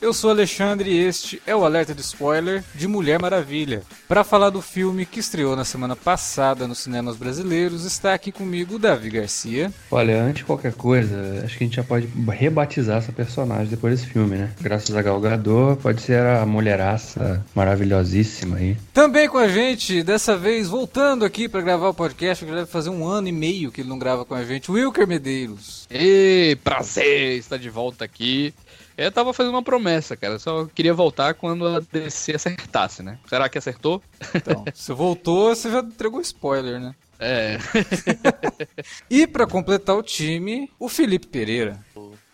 Eu sou Alexandre e este é o alerta de spoiler de Mulher Maravilha. Para falar do filme que estreou na semana passada nos cinemas brasileiros, está aqui comigo o Davi Garcia. Olha, antes de qualquer coisa, acho que a gente já pode rebatizar essa personagem depois desse filme, né? Graças a Gal Gadot, pode ser a mulheraça maravilhosíssima aí. Também com a gente, dessa vez voltando aqui para gravar o podcast, que deve fazer um ano e meio que ele não grava com a gente, Wilker Medeiros. E prazer estar de volta aqui. Eu tava fazendo uma promessa, cara. Só queria voltar quando a DC acertasse, né? Será que acertou? Então, você voltou, você já entregou spoiler, né? É. e para completar o time, o Felipe Pereira.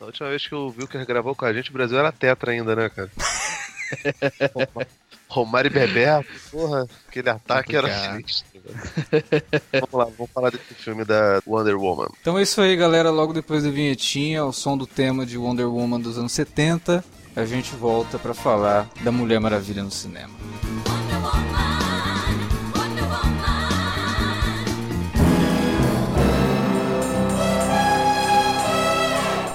A última vez que o Wilker gravou com a gente, o Brasil era tetra ainda, né, cara? Romário e Bebeto, porra, aquele ataque era sinistro. vamos lá, vamos falar desse filme da Wonder Woman. Então é isso aí, galera. Logo depois da vinhetinha, o som do tema de Wonder Woman dos anos 70, a gente volta para falar da Mulher Maravilha no cinema.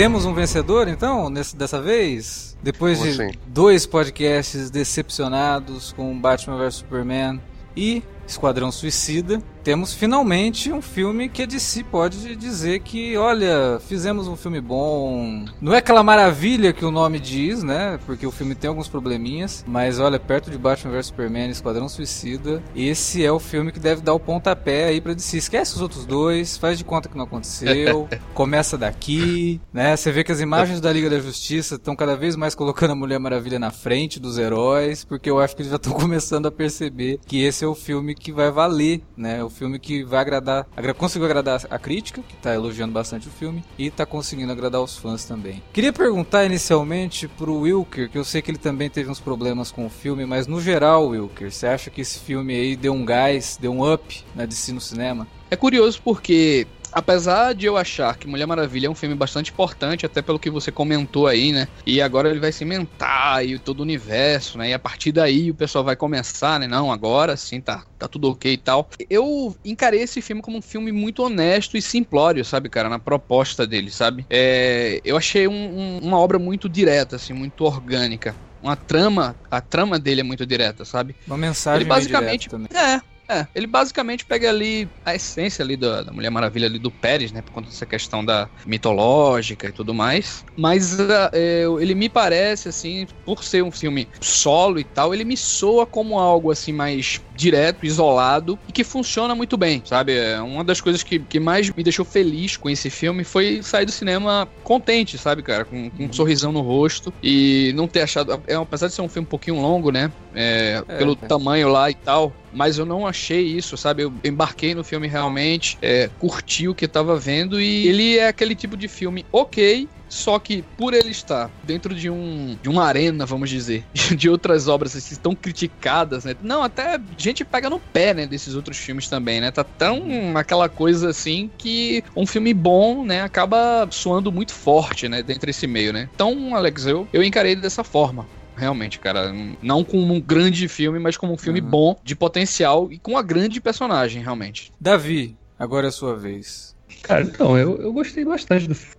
Temos um vencedor, então, nesse, dessa vez? Depois Como de assim? dois podcasts decepcionados com Batman vs Superman e Esquadrão Suicida, temos finalmente um filme que a DC pode dizer que, olha, fizemos um filme bom. Não é aquela maravilha que o nome diz, né? Porque o filme tem alguns probleminhas, mas olha, perto de Batman vs Superman Esquadrão Suicida, esse é o filme que deve dar o pontapé aí pra DC. Esquece os outros dois, faz de conta que não aconteceu, começa daqui, né? Você vê que as imagens da Liga da Justiça estão cada vez mais colocando a Mulher Maravilha na frente dos heróis, porque eu acho que eles já estão começando a perceber que esse é o filme que vai valer, né? O filme que vai agradar, agra conseguiu agradar a crítica, que tá elogiando bastante o filme, e tá conseguindo agradar os fãs também. Queria perguntar inicialmente pro Wilker, que eu sei que ele também teve uns problemas com o filme, mas no geral, Wilker, você acha que esse filme aí deu um gás, deu um up na DC no cinema? É curioso porque Apesar de eu achar que Mulher Maravilha é um filme bastante importante, até pelo que você comentou aí, né? E agora ele vai cimentar e todo o universo, né? E a partir daí o pessoal vai começar, né? Não, agora sim tá, tá tudo ok e tal. Eu encarei esse filme como um filme muito honesto e simplório, sabe, cara? Na proposta dele, sabe? É, eu achei um, um, uma obra muito direta, assim, muito orgânica uma trama, a trama dele é muito direta, sabe? Uma mensagem Ele basicamente, também. é, é, ele basicamente pega ali a essência ali da, da, Mulher Maravilha ali do Pérez, né? Por conta dessa questão da mitológica e tudo mais. Mas uh, é, ele me parece, assim, por ser um filme solo e tal, ele me soa como algo assim mais direto, isolado e que funciona muito bem, sabe? É uma das coisas que, que mais me deixou feliz com esse filme foi sair do cinema contente, sabe, cara? Com, com um sorrisão no rosto e não ter achado. É, apesar de ser um filme um pouquinho longo, né? É, é, pelo tamanho lá e tal, mas eu não achei isso, sabe? Eu embarquei no filme realmente, é, curti o que estava vendo e ele é aquele tipo de filme ok, só que por ele estar dentro de um de uma arena, vamos dizer, de outras obras assim, tão criticadas, né? Não, até gente pega no pé, né, desses outros filmes também, né? Tá tão aquela coisa assim que um filme bom, né, acaba soando muito forte, né, dentro desse meio, né? Então, Alex, eu, eu encarei dessa forma realmente, cara. Não como um grande filme, mas como um filme Uhum. bom, de potencial e com uma grande personagem, realmente. Davi, agora é a sua vez. Cara, então, eu, eu gostei bastante do filme.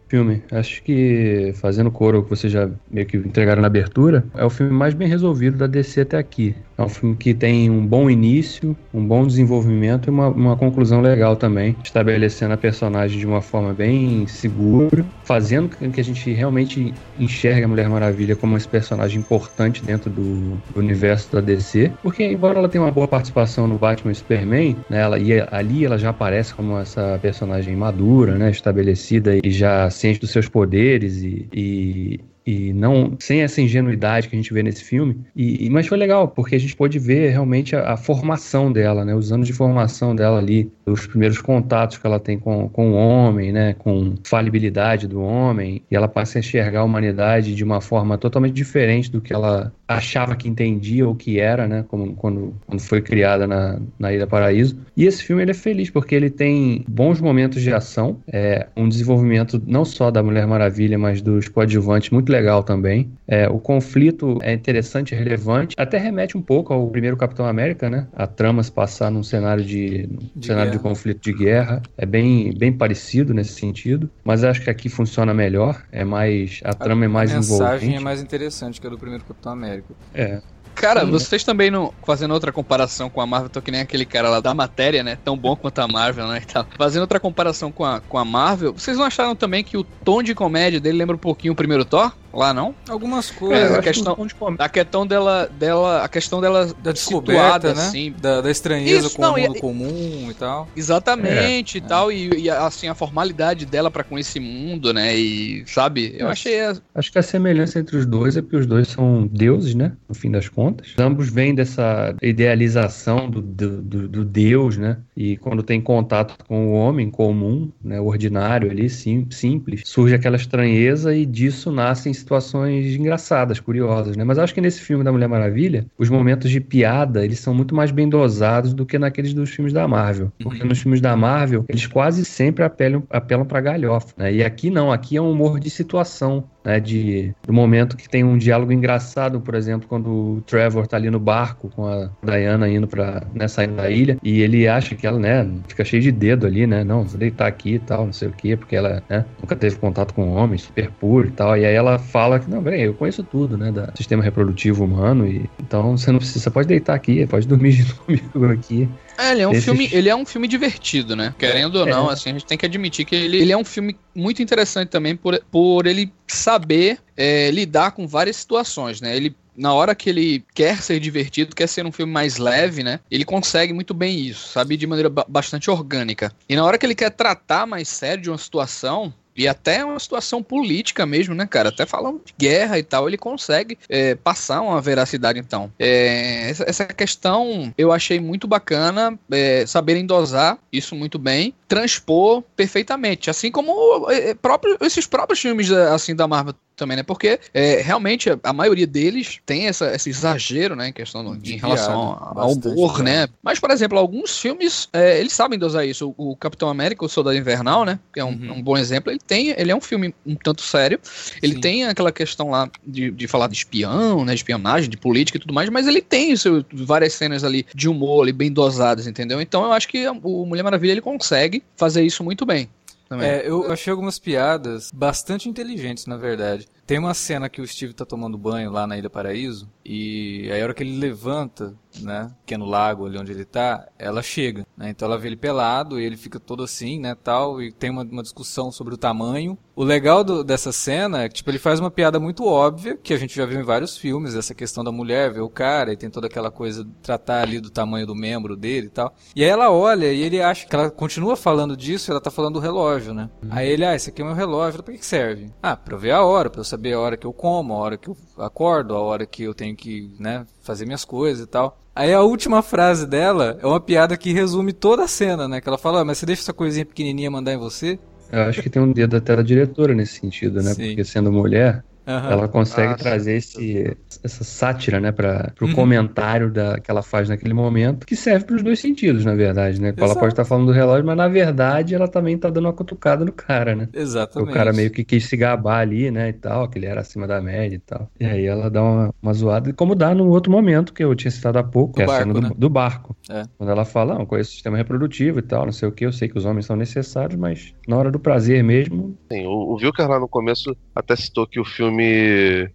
Acho que, fazendo coro que vocês já meio que entregaram na abertura, é o filme mais bem resolvido da DC até aqui. É um filme que tem um bom início, um bom desenvolvimento e uma, uma conclusão legal também, estabelecendo a personagem de uma forma bem segura, fazendo com que a gente realmente enxergue a Mulher Maravilha como esse personagem importante dentro do, do universo da DC. Porque, embora ela tenha uma boa participação no Batman e Superman, né, ela, e ali ela já aparece como essa personagem madura, né, estabelecida e já ciente dos seus poderes e, e, e não sem essa ingenuidade que a gente vê nesse filme. E, mas foi legal porque a gente pôde ver realmente a, a formação dela, né, os anos de formação dela ali, os primeiros contatos que ela tem com, com o homem, né, com falibilidade do homem, e ela passa a enxergar a humanidade de uma forma totalmente diferente do que ela achava que entendia ou que era, né, como quando, quando foi criada na, na Ilha Paraíso. E esse filme ele é feliz porque ele tem bons momentos de ação, é, um desenvolvimento não só da Mulher Maravilha, mas dos coadjuvantes muito legal também. É, o conflito é interessante e relevante, até remete um pouco ao primeiro Capitão América, né? A trama se passar num cenário de, num De cenário de guerra. conflito de guerra. É bem, bem parecido nesse sentido, mas acho que aqui funciona melhor, é mais a trama é mais a mensagem envolvente. é mais interessante que a do primeiro Capitão América. É, Cara, Sim. vocês também não. Fazendo outra comparação com a Marvel, tô que nem aquele cara lá da matéria, né? Tão bom quanto a Marvel, né? e tal. Fazendo outra comparação com a, com a Marvel, vocês não acharam também que o tom de comédia dele lembra um pouquinho o primeiro Thor? Lá não? Algumas É, coisas. eu a acho que questão- comédia- A questão dela. dela a questão dela da descoberta, situada, né? assim. Da, da estranheza Isso, com não, o e- mundo comum e tal. Exatamente e É. tal, e, e, assim, a formalidade dela pra com esse mundo, né? E sabe? Eu É. achei. a- Acho que a semelhança entre os dois é que os dois são deuses, né? No fim das contas. Ambos vêm dessa idealização do, do, do- do Deus, né? E quando tem contato com o homem comum, né? O ordinário ali, sim, simples, surge aquela estranheza e disso nascem situações engraçadas, curiosas, né? Mas acho que nesse filme da Mulher Maravilha, os momentos de piada, eles são muito mais bem dosados do que naqueles dos filmes da Marvel. Porque nos filmes da Marvel, eles quase sempre apelam, apelam pra galhofa, né? E aqui não, aqui é um humor de situação, né? De, do momento que tem um diálogo engraçado, por exemplo, quando o Trevor tá ali no barco com a Diana indo pra, né, saindo da ilha, e ele acha que ela, né, fica cheio de dedo ali, né? Não, vou deitar aqui e tal, não sei o quê, porque ela, né, nunca teve contato com homem, super puro e tal. E aí ela fala que, não, peraí, eu conheço tudo, né, do sistema reprodutivo humano, e então você não precisa, você pode deitar aqui, pode dormir junto comigo aqui. É, ele é um Esses- filme, ele é um filme divertido, né? Querendo ou É. não, assim, a gente tem que admitir que ele, ele é um filme muito interessante também por, por ele saber é, lidar com várias situações, né? Ele na hora que ele quer ser divertido, quer ser um filme mais leve, né? Ele consegue muito bem isso, sabe? De maneira ba- bastante orgânica. E na hora que ele quer tratar mais sério de uma situação, e até uma situação política mesmo, né, cara? Até falando de guerra e tal, ele consegue é, passar uma veracidade, então. É, essa, questão eu achei muito bacana, é, saberem dosar isso muito bem, transpor perfeitamente, assim como é, próprio, esses próprios filmes assim da Marvel também, né? Porque é, realmente a, a maioria deles tem essa, esse exagero, né? Em questão em relação piada, ao humor, piada. né? Mas, por exemplo, alguns filmes, é, eles sabem dosar isso. O, o Capitão América, o Soldado Invernal, né? Que é um, Uhum. um bom exemplo. Ele tem, ele é um filme um tanto sério. Ele Sim. tem aquela questão lá de, de falar de espião, né? De espionagem, de política e tudo mais, mas ele tem seu, várias cenas ali de humor ali bem dosadas, entendeu? Então eu acho que o Mulher Maravilha ele consegue fazer isso muito bem. Também. É, eu achei algumas piadas bastante inteligentes, na verdade. Tem uma cena que o Steve tá tomando banho lá na Ilha Paraíso, e aí a hora que ele levanta, né, que é no lago ali onde ele tá, ela chega, né, então ela vê ele pelado, e ele fica todo assim, né, tal, e tem uma, uma discussão sobre o tamanho. O legal do- dessa cena é que, tipo, ele faz uma piada muito óbvia, que a gente já viu em vários filmes, essa questão da mulher ver o cara, e tem toda aquela coisa de tratar ali do tamanho do membro dele e tal. E aí ela olha, e ele acha que ela continua falando disso, e ela tá falando do relógio, né. Aí ele, ah, esse aqui é meu relógio, pra que que serve? Ah, pra eu ver a hora, pra eu saber a hora que eu como, a hora que eu acordo, a hora que eu tenho que, né, fazer minhas coisas e tal. Aí a última frase dela é uma piada que resume toda a cena, né? Que ela fala, ah, mas você deixa essa coisinha pequenininha mandar em você? Eu acho que tem um dedo até da diretora nesse sentido, né? Sim. Porque sendo mulher, Aham. Ela consegue Ah, trazer esse, essa sátira, né, para o Uhum. comentário da, que ela faz naquele momento, que serve para os dois sentidos, na verdade, né? Ela Exato. pode estar falando do relógio, mas na verdade ela também tá dando uma cutucada no cara, né? Exatamente. O cara meio que quis se gabar ali, né, e tal, que ele era acima da média e tal. E aí ela dá uma, uma zoada, como dá no outro momento que eu tinha citado há pouco, que é a barco, cena do, né? do barco. É. Quando ela fala, não, conheço o sistema reprodutivo e tal, não sei o que, eu sei que os homens são necessários, mas na hora do prazer mesmo, Sim, o, o Vilker lá no começo até citou que o filme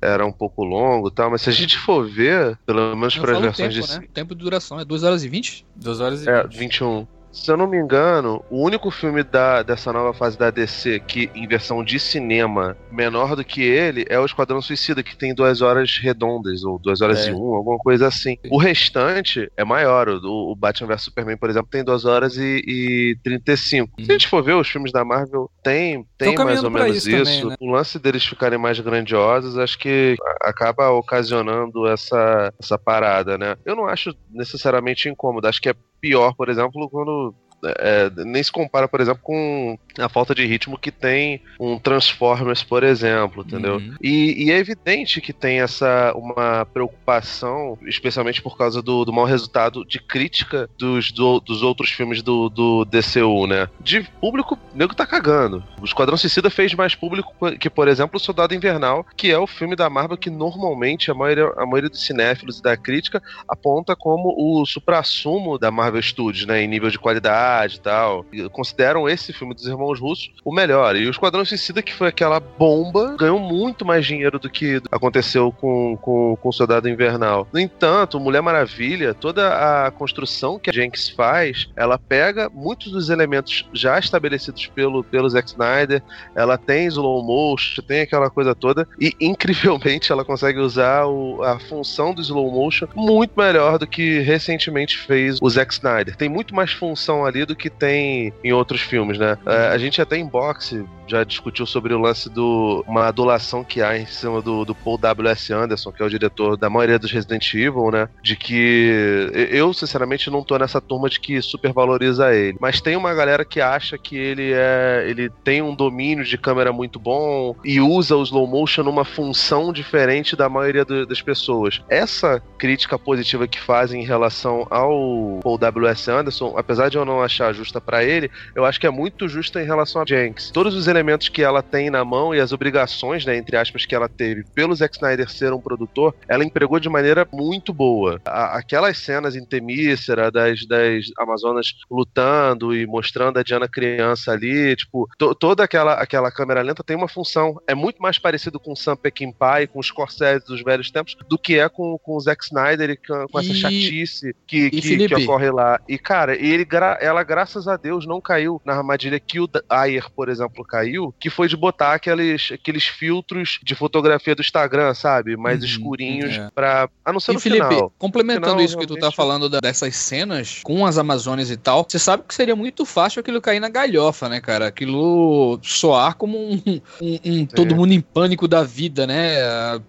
era um pouco longo e tal, mas se a gente for ver, pelo menos para as versões tempo, de né? O tempo de duração é 2 horas e 20? 2 horas e É, 20. 21. Se eu não me engano, o único filme da, dessa nova fase da DC que, em versão de cinema, menor do que ele, é o Esquadrão Suicida, que tem duas horas redondas, ou duas horas É. e um, alguma coisa assim. O restante é maior. O, o Batman vs Superman, por exemplo, tem duas horas e, e 35. Se a gente for ver, os filmes da Marvel tem, tem mais ou menos isso isso. também, né? O lance deles ficarem mais grandiosos, acho que acaba ocasionando essa, essa parada, né? Eu não acho necessariamente incômodo, acho que é pior, por exemplo, quando. É, nem se compara, por exemplo, com a falta de ritmo que tem um Transformers, por exemplo, entendeu? Uhum. E, e é evidente que tem essa uma preocupação, especialmente por causa do, do mau resultado de crítica dos, do- dos outros filmes do, do DCU, né? De público, o nego tá cagando. O Esquadrão Suicida fez mais público que, por exemplo, o Soldado Invernal, que é o filme da Marvel que normalmente a maioria, a maioria dos cinéfilos e da crítica aponta como o suprassumo da Marvel Studios, né? Em nível de qualidade e tal. E consideram esse filme dos Irmãos Russos o melhor. E o Esquadrão Suicida, que foi aquela bomba, ganhou muito mais dinheiro do que aconteceu com, com, com o Soldado Invernal. No entanto, Mulher Maravilha, toda a construção que a Jenks faz, ela pega muitos dos elementos já estabelecidos pelo, pelo Zack Snyder, ela tem slow motion, tem aquela coisa toda, e incrivelmente ela consegue usar o- a função do slow motion muito melhor do que recentemente fez o Zack Snyder. Tem muito mais função ali do que tem em outros filmes, né? É, a gente até em boxe já discutiu sobre o lance do uma adulação que há em cima do, do Paul W.S. Anderson, que é o diretor da maioria dos Resident Evil, né? De que eu, sinceramente, não tô nessa turma de que supervaloriza ele. Mas tem uma galera que acha que ele é. ele tem um domínio de câmera muito bom e usa o slow motion numa função diferente da maioria do- das pessoas. Essa crítica positiva que fazem em relação ao Paul W.S. Anderson, apesar de eu não achar justa pra ele, eu acho que é muito justa em relação a Jenks. Todos os elementos que ela tem na mão e as obrigações, né, entre aspas, que ela teve pelo Zack Snyder ser um produtor, ela empregou de maneira muito boa. A- aquelas cenas em Temícera, das, das Amazonas lutando e mostrando a Diana criança ali, tipo, to- toda aquela, aquela câmera lenta tem uma função. É muito mais parecido com o Sam Peckinpah e com os Scorsese dos velhos tempos do que é com, com o Zack Snyder e com, com essa E- chatice que, que, Felipe? que ocorre lá. E, cara, ele, gra- ela, graças a Deus, não caiu na armadilha que o Ayer, por exemplo, caiu, que foi de botar aqueles, aqueles filtros de fotografia do Instagram, sabe? Mais Uhum, escurinhos é. pra. A não ser E no Felipe, final. complementando Final, isso que tu tá realmente- falando da- dessas cenas com as Amazonas e tal, você sabe que seria muito fácil aquilo cair na galhofa, né, cara? Aquilo soar como um, um- um todo mundo em pânico da vida, né?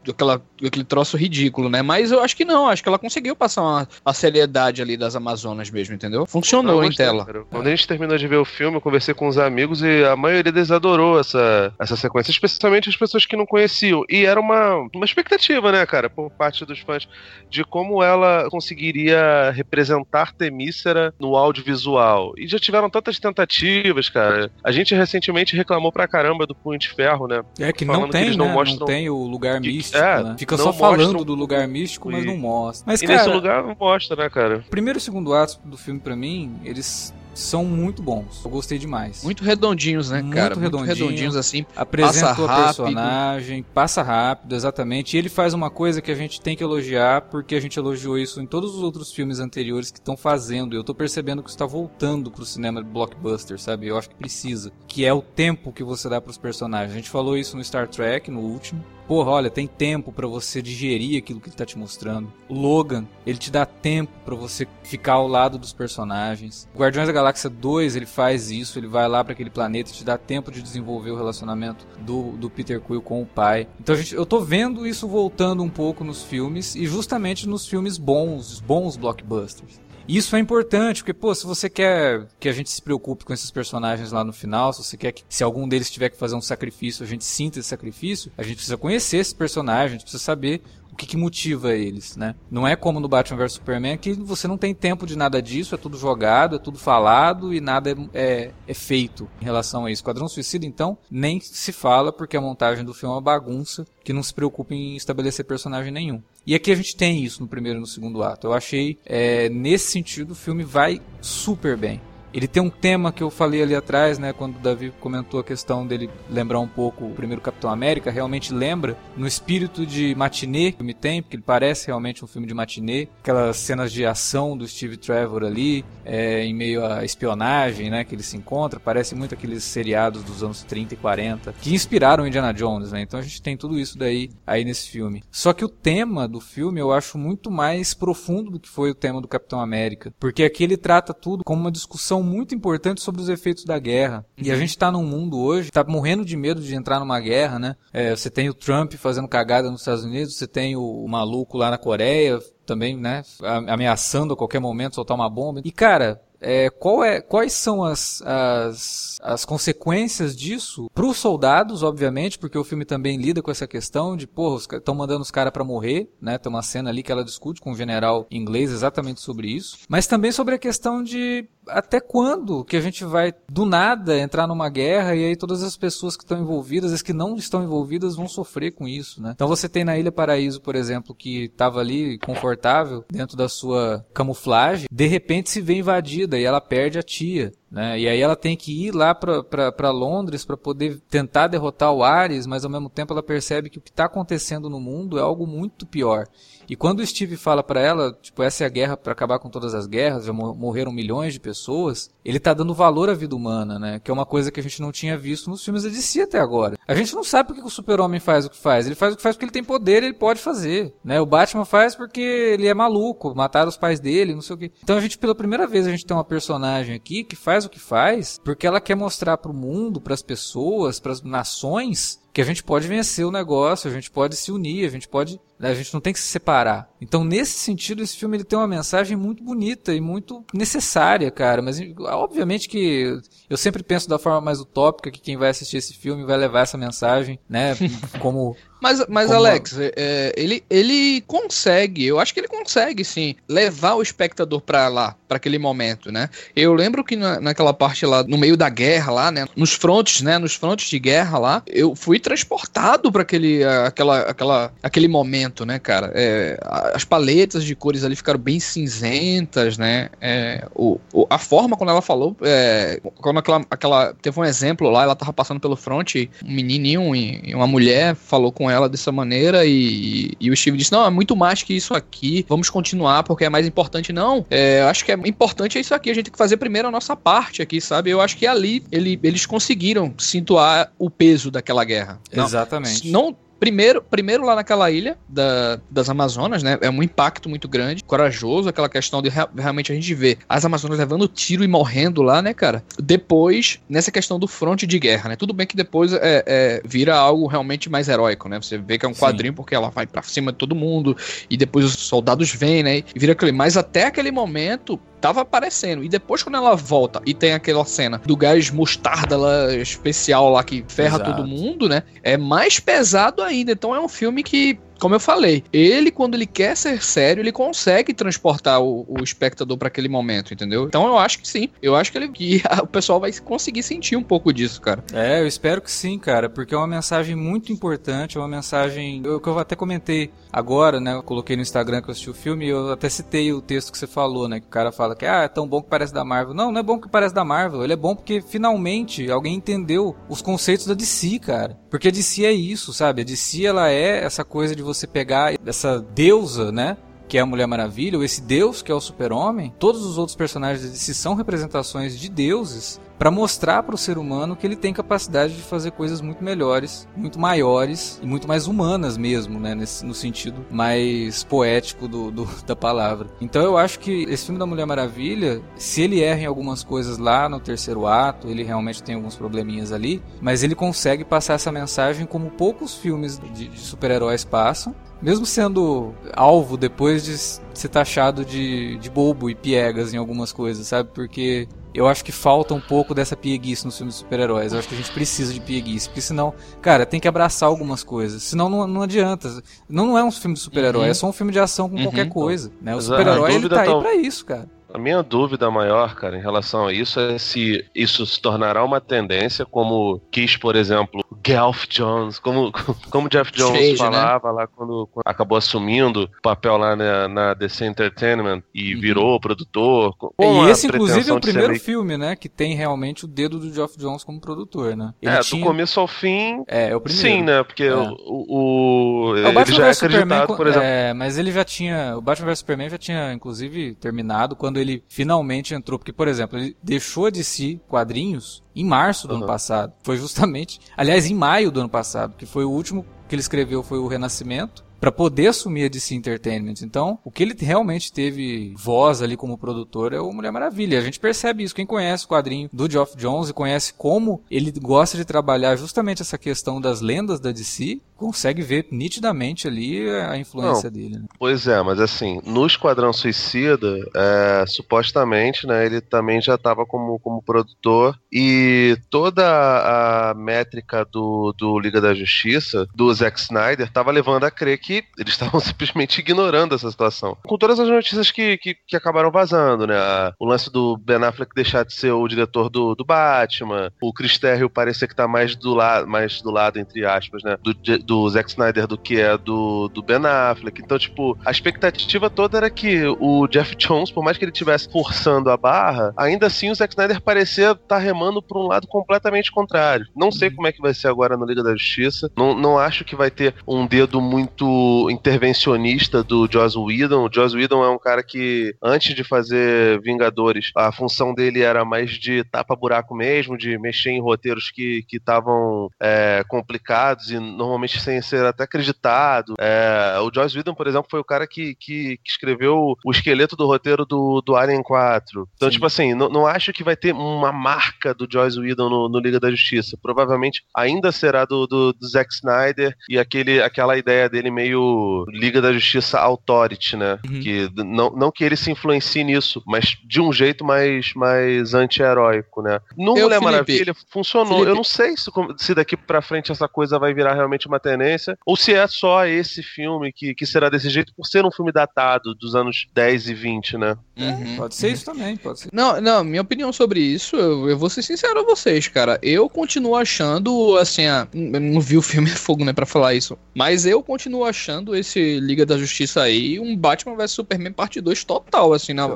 Aquela, aquele troço ridículo, né? Mas eu acho que não, acho que ela conseguiu passar uma, a seriedade ali das Amazonas mesmo, entendeu? Funcionou em tela. cara. Quando a gente terminou de ver o filme, eu conversei com os amigos e a maioria deles adorou essa, essa sequência, especialmente as pessoas que não conheciam. E era uma, uma expectativa, né, cara, por parte dos fãs, de como ela conseguiria representar Temícera no audiovisual. E já tiveram tantas tentativas, cara. A gente recentemente reclamou pra caramba do Punho de Ferro, né? É que Falando não que tem, eles né? não Não, mostram- tem o lugar que- místico, é, né? Fica não só falando do lugar místico, mas e- não mostra. Mas, e cara, nesse lugar não mostra, né, cara? o primeiro e o segundo ato do filme, pra mim, eles são muito bons. Eu gostei demais. Muito redondinhos, né, Muito cara? redondinho. Muito redondinhos assim. Apresenta Passa o personagem, passa rápido, exatamente. E ele faz uma coisa que a gente tem que elogiar, porque a gente elogiou isso em todos os outros filmes anteriores que estão fazendo. E eu tô percebendo que isso tá voltando pro cinema blockbuster, sabe? Eu acho que precisa. Que é o tempo que você dá pros personagens. A gente falou isso no Star Trek, no último. Porra, olha, tem tempo pra você digerir aquilo que ele tá te mostrando. Logan, ele te dá tempo pra você ficar ao lado dos personagens. Guardiões da Galáxia 2, ele faz isso, ele vai lá pra aquele planeta te dá tempo de desenvolver o relacionamento do, do Peter Quill com o pai. Então gente, eu tô vendo isso voltando um pouco nos filmes e justamente nos filmes bons, bons blockbusters. Isso é importante, porque, pô, se você quer que a gente se preocupe com esses personagens lá no final, se você quer que, se algum deles tiver que fazer um sacrifício, a gente sinta esse sacrifício, a gente precisa conhecer esse personagem, a gente precisa saber que, que motiva eles, né? Não é como no Batman vs Superman que você não tem tempo de nada disso, é tudo jogado, é tudo falado e nada é, é, é feito em relação a isso. Esquadrão Suicida, então, nem se fala porque a montagem do filme é uma bagunça que não se preocupa em estabelecer personagem nenhum. E aqui a gente tem isso no primeiro e no segundo ato. Eu achei, é, nesse sentido, o filme vai super bem. Ele tem um tema que eu falei ali atrás, né, quando o Davi comentou a questão dele lembrar um pouco o primeiro Capitão América, realmente lembra no espírito de matinê que me tem, porque ele parece realmente um filme de matinê, aquelas cenas de ação do Steve Trevor ali, é, em meio à espionagem, né, que ele se encontra, parece muito aqueles seriados dos anos 30 e 40, que inspiraram Indiana Jones, né, então a gente tem tudo isso daí aí nesse filme. Só que o tema do filme eu acho muito mais profundo do que foi o tema do Capitão América, porque aqui ele trata tudo como uma discussão muito importante sobre os efeitos da guerra. Uhum. E a gente está num mundo hoje, está morrendo de medo de entrar numa guerra, né? É, você tem o Trump fazendo cagada nos Estados Unidos, você tem o, o maluco lá na Coreia também, né? Ameaçando a qualquer momento soltar uma bomba. E cara, é, qual é, quais são as, as, as consequências disso para os soldados, obviamente, porque o filme também lida com essa questão de, porra, estão mandando os caras para morrer, né? Tem uma cena ali que ela discute com um general inglês exatamente sobre isso, mas também sobre a questão de até quando que a gente vai do nada entrar numa guerra e aí todas as pessoas que estão envolvidas, as que não estão envolvidas, vão sofrer com isso, né? Então você tem na Ilha Paraíso, por exemplo, que estava ali confortável dentro da sua camuflagem, de repente se vê invadida e ela perde a tia. Né? E aí ela tem que ir lá para Londres para poder tentar derrotar o Ares, mas ao mesmo tempo ela percebe que o que está acontecendo no mundo é algo muito pior. E quando o Steve fala para ela, tipo, essa é a guerra para acabar com todas as guerras, já morreram milhões de pessoas, ele tá dando valor à vida humana, né? Que é uma coisa que a gente não tinha visto nos filmes da DC até agora. A gente não sabe porque o super-homem faz o que faz. Ele faz o que faz porque ele tem poder ele pode fazer, né? O Batman faz porque ele é maluco, mataram os pais dele, não sei o quê. Então a gente, pela primeira vez, a gente tem uma personagem aqui que faz o que faz porque ela quer mostrar para o mundo, para as pessoas, para as nações que a gente pode vencer o negócio, a gente pode se unir, a gente pode, né, a gente não tem que se separar. Então, nesse sentido, esse filme ele tem uma mensagem muito bonita e muito necessária, cara. Mas, obviamente que eu sempre penso da forma mais utópica que quem vai assistir esse filme vai levar essa mensagem, né, como mas, mas Alex, é, ele, ele consegue, eu acho que ele consegue, sim, levar o espectador para lá, para aquele momento, né? Eu lembro que na, naquela parte lá, no meio da guerra lá, né? Nos frontes, né? Nos frontes de guerra lá, eu fui transportado para aquele, aquela, aquela, aquele momento, né, cara? É, as paletas de cores ali ficaram bem cinzentas, né? É, o, o, a forma quando ela falou, é, quando aquela, aquela. Teve um exemplo lá, ela tava passando pelo fronte, um menininho e uma mulher falou com ela dessa maneira e, e, o Steve disse: Não, é muito mais que isso aqui, vamos continuar porque é mais importante. Não, é, acho que é importante é isso aqui, a gente tem que fazer primeiro a nossa parte aqui, sabe? Eu acho que ali ele, eles conseguiram situar o peso daquela guerra. Exatamente. Não, Primeiro, primeiro lá naquela ilha da, das Amazonas, né? É um impacto muito grande, corajoso, aquela questão de realmente a gente ver as Amazonas levando tiro e morrendo lá, né, cara? Depois, nessa questão do fronte de guerra, né? Tudo bem que depois é, é vira algo realmente mais heróico, né? Você vê que é um Sim. quadrinho porque ela vai para cima de todo mundo e depois os soldados vêm, né? E vira aquele. Mas até aquele momento, tava aparecendo. E depois, quando ela volta e tem aquela cena do gás mostarda lá, especial lá que ferra Exato. todo mundo, né? É mais pesado ainda. Então é um filme que como eu falei, ele, quando ele quer ser sério, ele consegue transportar o, o espectador para aquele momento, entendeu? Então eu acho que sim. Eu acho que, ele, que a, o pessoal vai conseguir sentir um pouco disso, cara. É, eu espero que sim, cara, porque é uma mensagem muito importante, é uma mensagem eu, que eu até comentei agora, né? Eu coloquei no Instagram que eu assisti o filme e eu até citei o texto que você falou, né? Que o cara fala que ah, é tão bom que parece da Marvel. Não, não é bom que parece da Marvel. Ele é bom porque finalmente alguém entendeu os conceitos da DC, cara. Porque a DC é isso, sabe? A DC ela é essa coisa de você pegar essa deusa, né? que é a Mulher Maravilha, ou esse Deus que é o Super-Homem, todos os outros personagens da DC são representações de deuses para mostrar para o ser humano que ele tem capacidade de fazer coisas muito melhores, muito maiores e muito mais humanas mesmo, né, nesse, no sentido mais poético do, do, da palavra. Então eu acho que esse filme da Mulher Maravilha, se ele erra em algumas coisas lá no terceiro ato, ele realmente tem alguns probleminhas ali, mas ele consegue passar essa mensagem como poucos filmes de, de super-heróis passam, mesmo sendo alvo depois de ser taxado de, de bobo e piegas em algumas coisas, sabe? Porque eu acho que falta um pouco dessa pieguice nos filmes de super-heróis. Eu acho que a gente precisa de pieguice, porque senão, cara, tem que abraçar algumas coisas. Senão não, não adianta. Não, não é um filme de super-herói, Uhum. é só um filme de ação com Uhum. qualquer coisa. Né? O super-herói ele tá aí pra isso, cara. A minha dúvida maior, cara, em relação a isso é se isso se tornará uma tendência, como quis, por exemplo, Geoff Jones, como como Jeff Jones Seja, falava lá quando, quando acabou assumindo o papel lá na, na DC Entertainment e Uhum. virou produtor. e esse, inclusive, é o primeiro meio- filme, né? Que tem realmente o dedo do Geoff Jones como produtor, né? Ele É, tinha... do começo ao fim, É, é o primeiro. sim, né? Porque É. o, o, É, ele o Batman já é vs Superman, acreditado, por exemplo. é, mas ele já tinha, o Batman vs Superman já tinha inclusive terminado quando ele finalmente entrou, porque por exemplo, ele deixou de si quadrinhos em março do ano Uhum. passado. Foi justamente, aliás, em maio do ano passado, que foi o último que ele escreveu foi o Renascimento. Pra poder assumir a DC Entertainment. Então, o que ele realmente teve voz ali como produtor é o Mulher Maravilha. A gente percebe isso. Quem conhece o quadrinho do Geoff Jones e conhece como ele gosta de trabalhar justamente essa questão das lendas da DC, consegue ver nitidamente ali a influência dele. Né? Pois é, mas assim, no Esquadrão Suicida, é, supostamente, né, ele também já estava como, como produtor e toda a métrica do, do Liga da Justiça, do Zack Snyder, estava levando a crer que eles estavam simplesmente ignorando essa situação. Com todas as notícias que, que, que acabaram vazando, né, o lance do Ben Affleck deixar de ser o diretor do, do Batman, o Chris Terrio parecer que tá mais do, lado mais do lado, entre aspas, né, do, do Zack Snyder do que é do, do Ben Affleck. Então, tipo, a expectativa toda era que o Jeff Jones, por mais que ele estivesse forçando a barra, ainda assim o Zack Snyder parecia estar remando por um lado completamente contrário. Não sei como é que vai ser agora no Liga da Justiça. Não, não acho que vai ter um dedo muito intervencionista do Joss Whedon. O Joss Whedon é um cara que, antes de fazer Vingadores, a função dele era mais de tapa-buraco mesmo, de mexer em roteiros que estavam é, complicados e normalmente sem ser até acreditado. É, o Joss Whedon, por exemplo, foi o cara que, que, que escreveu o esqueleto do roteiro do, do Alien 4. Então, Sim. tipo assim, não, não acho que vai ter uma marca do Joss Whedon no, no Liga da Justiça. Provavelmente ainda será do, do, do Zack Snyder e aquele, aquela ideia dele meio Liga da Justiça Authority, né? Uhum. Que não, não que ele se influencie nisso, mas de um jeito mais, mais anti-heróico, né? No Eu, Mulher Felipe, Maravilha funcionou. Felipe. Eu não sei se, se daqui pra frente essa coisa vai virar realmente uma tendência, ou se é só esse filme que, que será desse jeito, por ser um filme datado dos anos 10 e 20 né? Uhum. Pode ser isso também, pode ser. Não, não, minha opinião sobre isso, eu, eu vou ser sincero a vocês, cara. Eu continuo achando, assim, a, eu não vi o filme Fogo, né, pra falar isso. Mas eu continuo achando esse Liga da Justiça aí um Batman vs Superman parte 2 total, assim, na,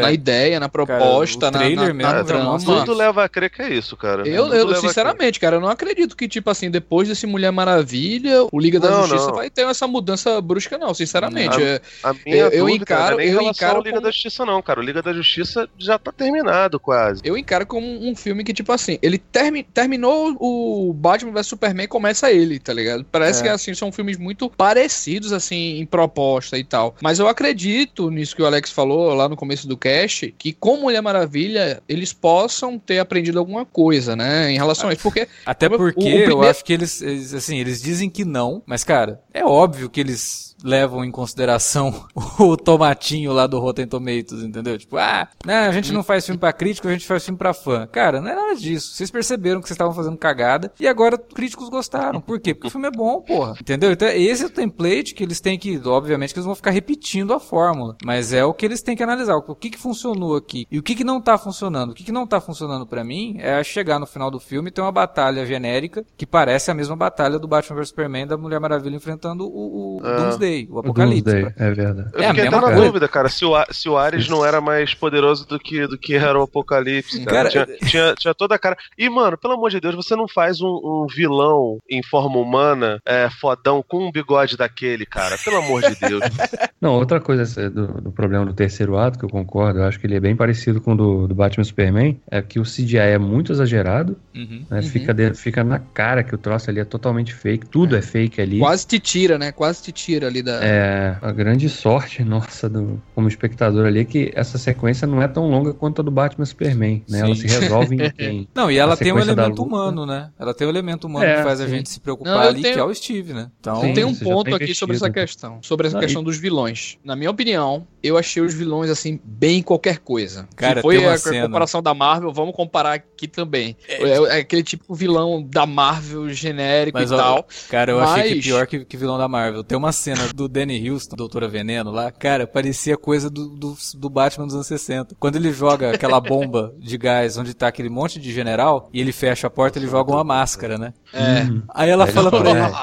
na ideia, na proposta, o na, trailer na, na mesmo trama. demonstra Tudo leva a crer que é isso, cara. Eu, eu sinceramente, cara, eu não acredito que, tipo assim, depois desse Mulher Maravilha, o Liga da Não, Justiça não. vai ter essa mudança brusca, não, sinceramente. Não. É, A minha Eu- eu dúvida encaro- não é eu encaro ao Liga como- da Justiça, não, cara. O Liga da Justiça já tá terminado quase. eu encaro como um filme que, tipo assim, ele termi terminou o Batman vs Superman e começa ele, tá ligado? Parece É. que, assim, são filmes muito parecidos, assim, em proposta e tal. Mas eu acredito nisso que o Alex falou lá no começo do cast, que com Mulher Maravilha, eles possam ter aprendido alguma coisa, né, em relação a isso. Porque Até O- o porque primeiro- eu acho que eles, eles, assim, eles dizem que não, mas cara, é óbvio que eles levam em consideração o tomatinho lá do Rotten Tomatoes, entendeu? Tipo, ah, né, a gente não faz filme pra crítico, a gente faz filme pra fã. Cara, não é nada disso. Vocês perceberam que vocês estavam fazendo cagada e agora críticos gostaram. Por quê? Porque o filme é bom, porra. Entendeu? Então esse é o template que eles têm que, obviamente que eles vão ficar repetindo a fórmula, mas é o que eles têm que analisar. O que que funcionou aqui e o que que não tá funcionando. O que que não tá funcionando pra mim é chegar no final do filme e ter uma batalha genérica que parece a mesma batalha do Batman vs Superman da Mulher Maravilha enfrentando o, o Ah. Doomsday, o O Apocalipse. Doomsday, é verdade. Eu É fiquei até na dúvida, cara, se o, se o Ares não era mais poderoso do que, do que era o Apocalipse, cara. Cara, tinha, tinha, tinha toda a cara. E, mano, pelo amor de Deus, você não faz um, um vilão em forma humana, é, fodão, com um bigode daquele, cara. Pelo amor de Deus. Não, outra coisa do, do problema do terceiro ato, que eu concordo, eu acho que ele é bem parecido com o do, do Batman e Superman, é que o CGI é muito exagerado, Uhum. né? Uhum. Fica, de- fica na cara que o troço ali é totalmente fake. tudo é, fake ali. Quase te tira, né? Quase te tira ali da. É, a grande sorte nossa do, como espectador ali é que essa sequência não é tão longa quanto a do Batman Superman, né? Sim. Ela se resolve em, em Não, e ela a tem um elemento humano, né? Ela tem um elemento humano É, que faz a sim. gente se preocupar Não, ali, tenho- que é o Steve, né? Então, Tem um ponto tá aqui sobre essa questão. Sobre essa Não, questão dos vilões. Na minha opinião, eu achei os vilões, assim, bem qualquer coisa. Cara, Se foi tem uma a, cena- comparação da Marvel, vamos comparar aqui também. É, é aquele tipo vilão da Marvel genérico Mas, e ó, tal. Cara, eu achei que Mas- pior que, que vilão da Marvel. Tem uma cena do Danny Houston, Doutora Veneno lá, cara, parecia coisa do, do, do Batman dos anos 60. Quando ele joga aquela bomba de gás onde tá aquele monte de general e ele fecha a porta, ele joga uma máscara, né? É. Aí ela Aí fala ele pra ele.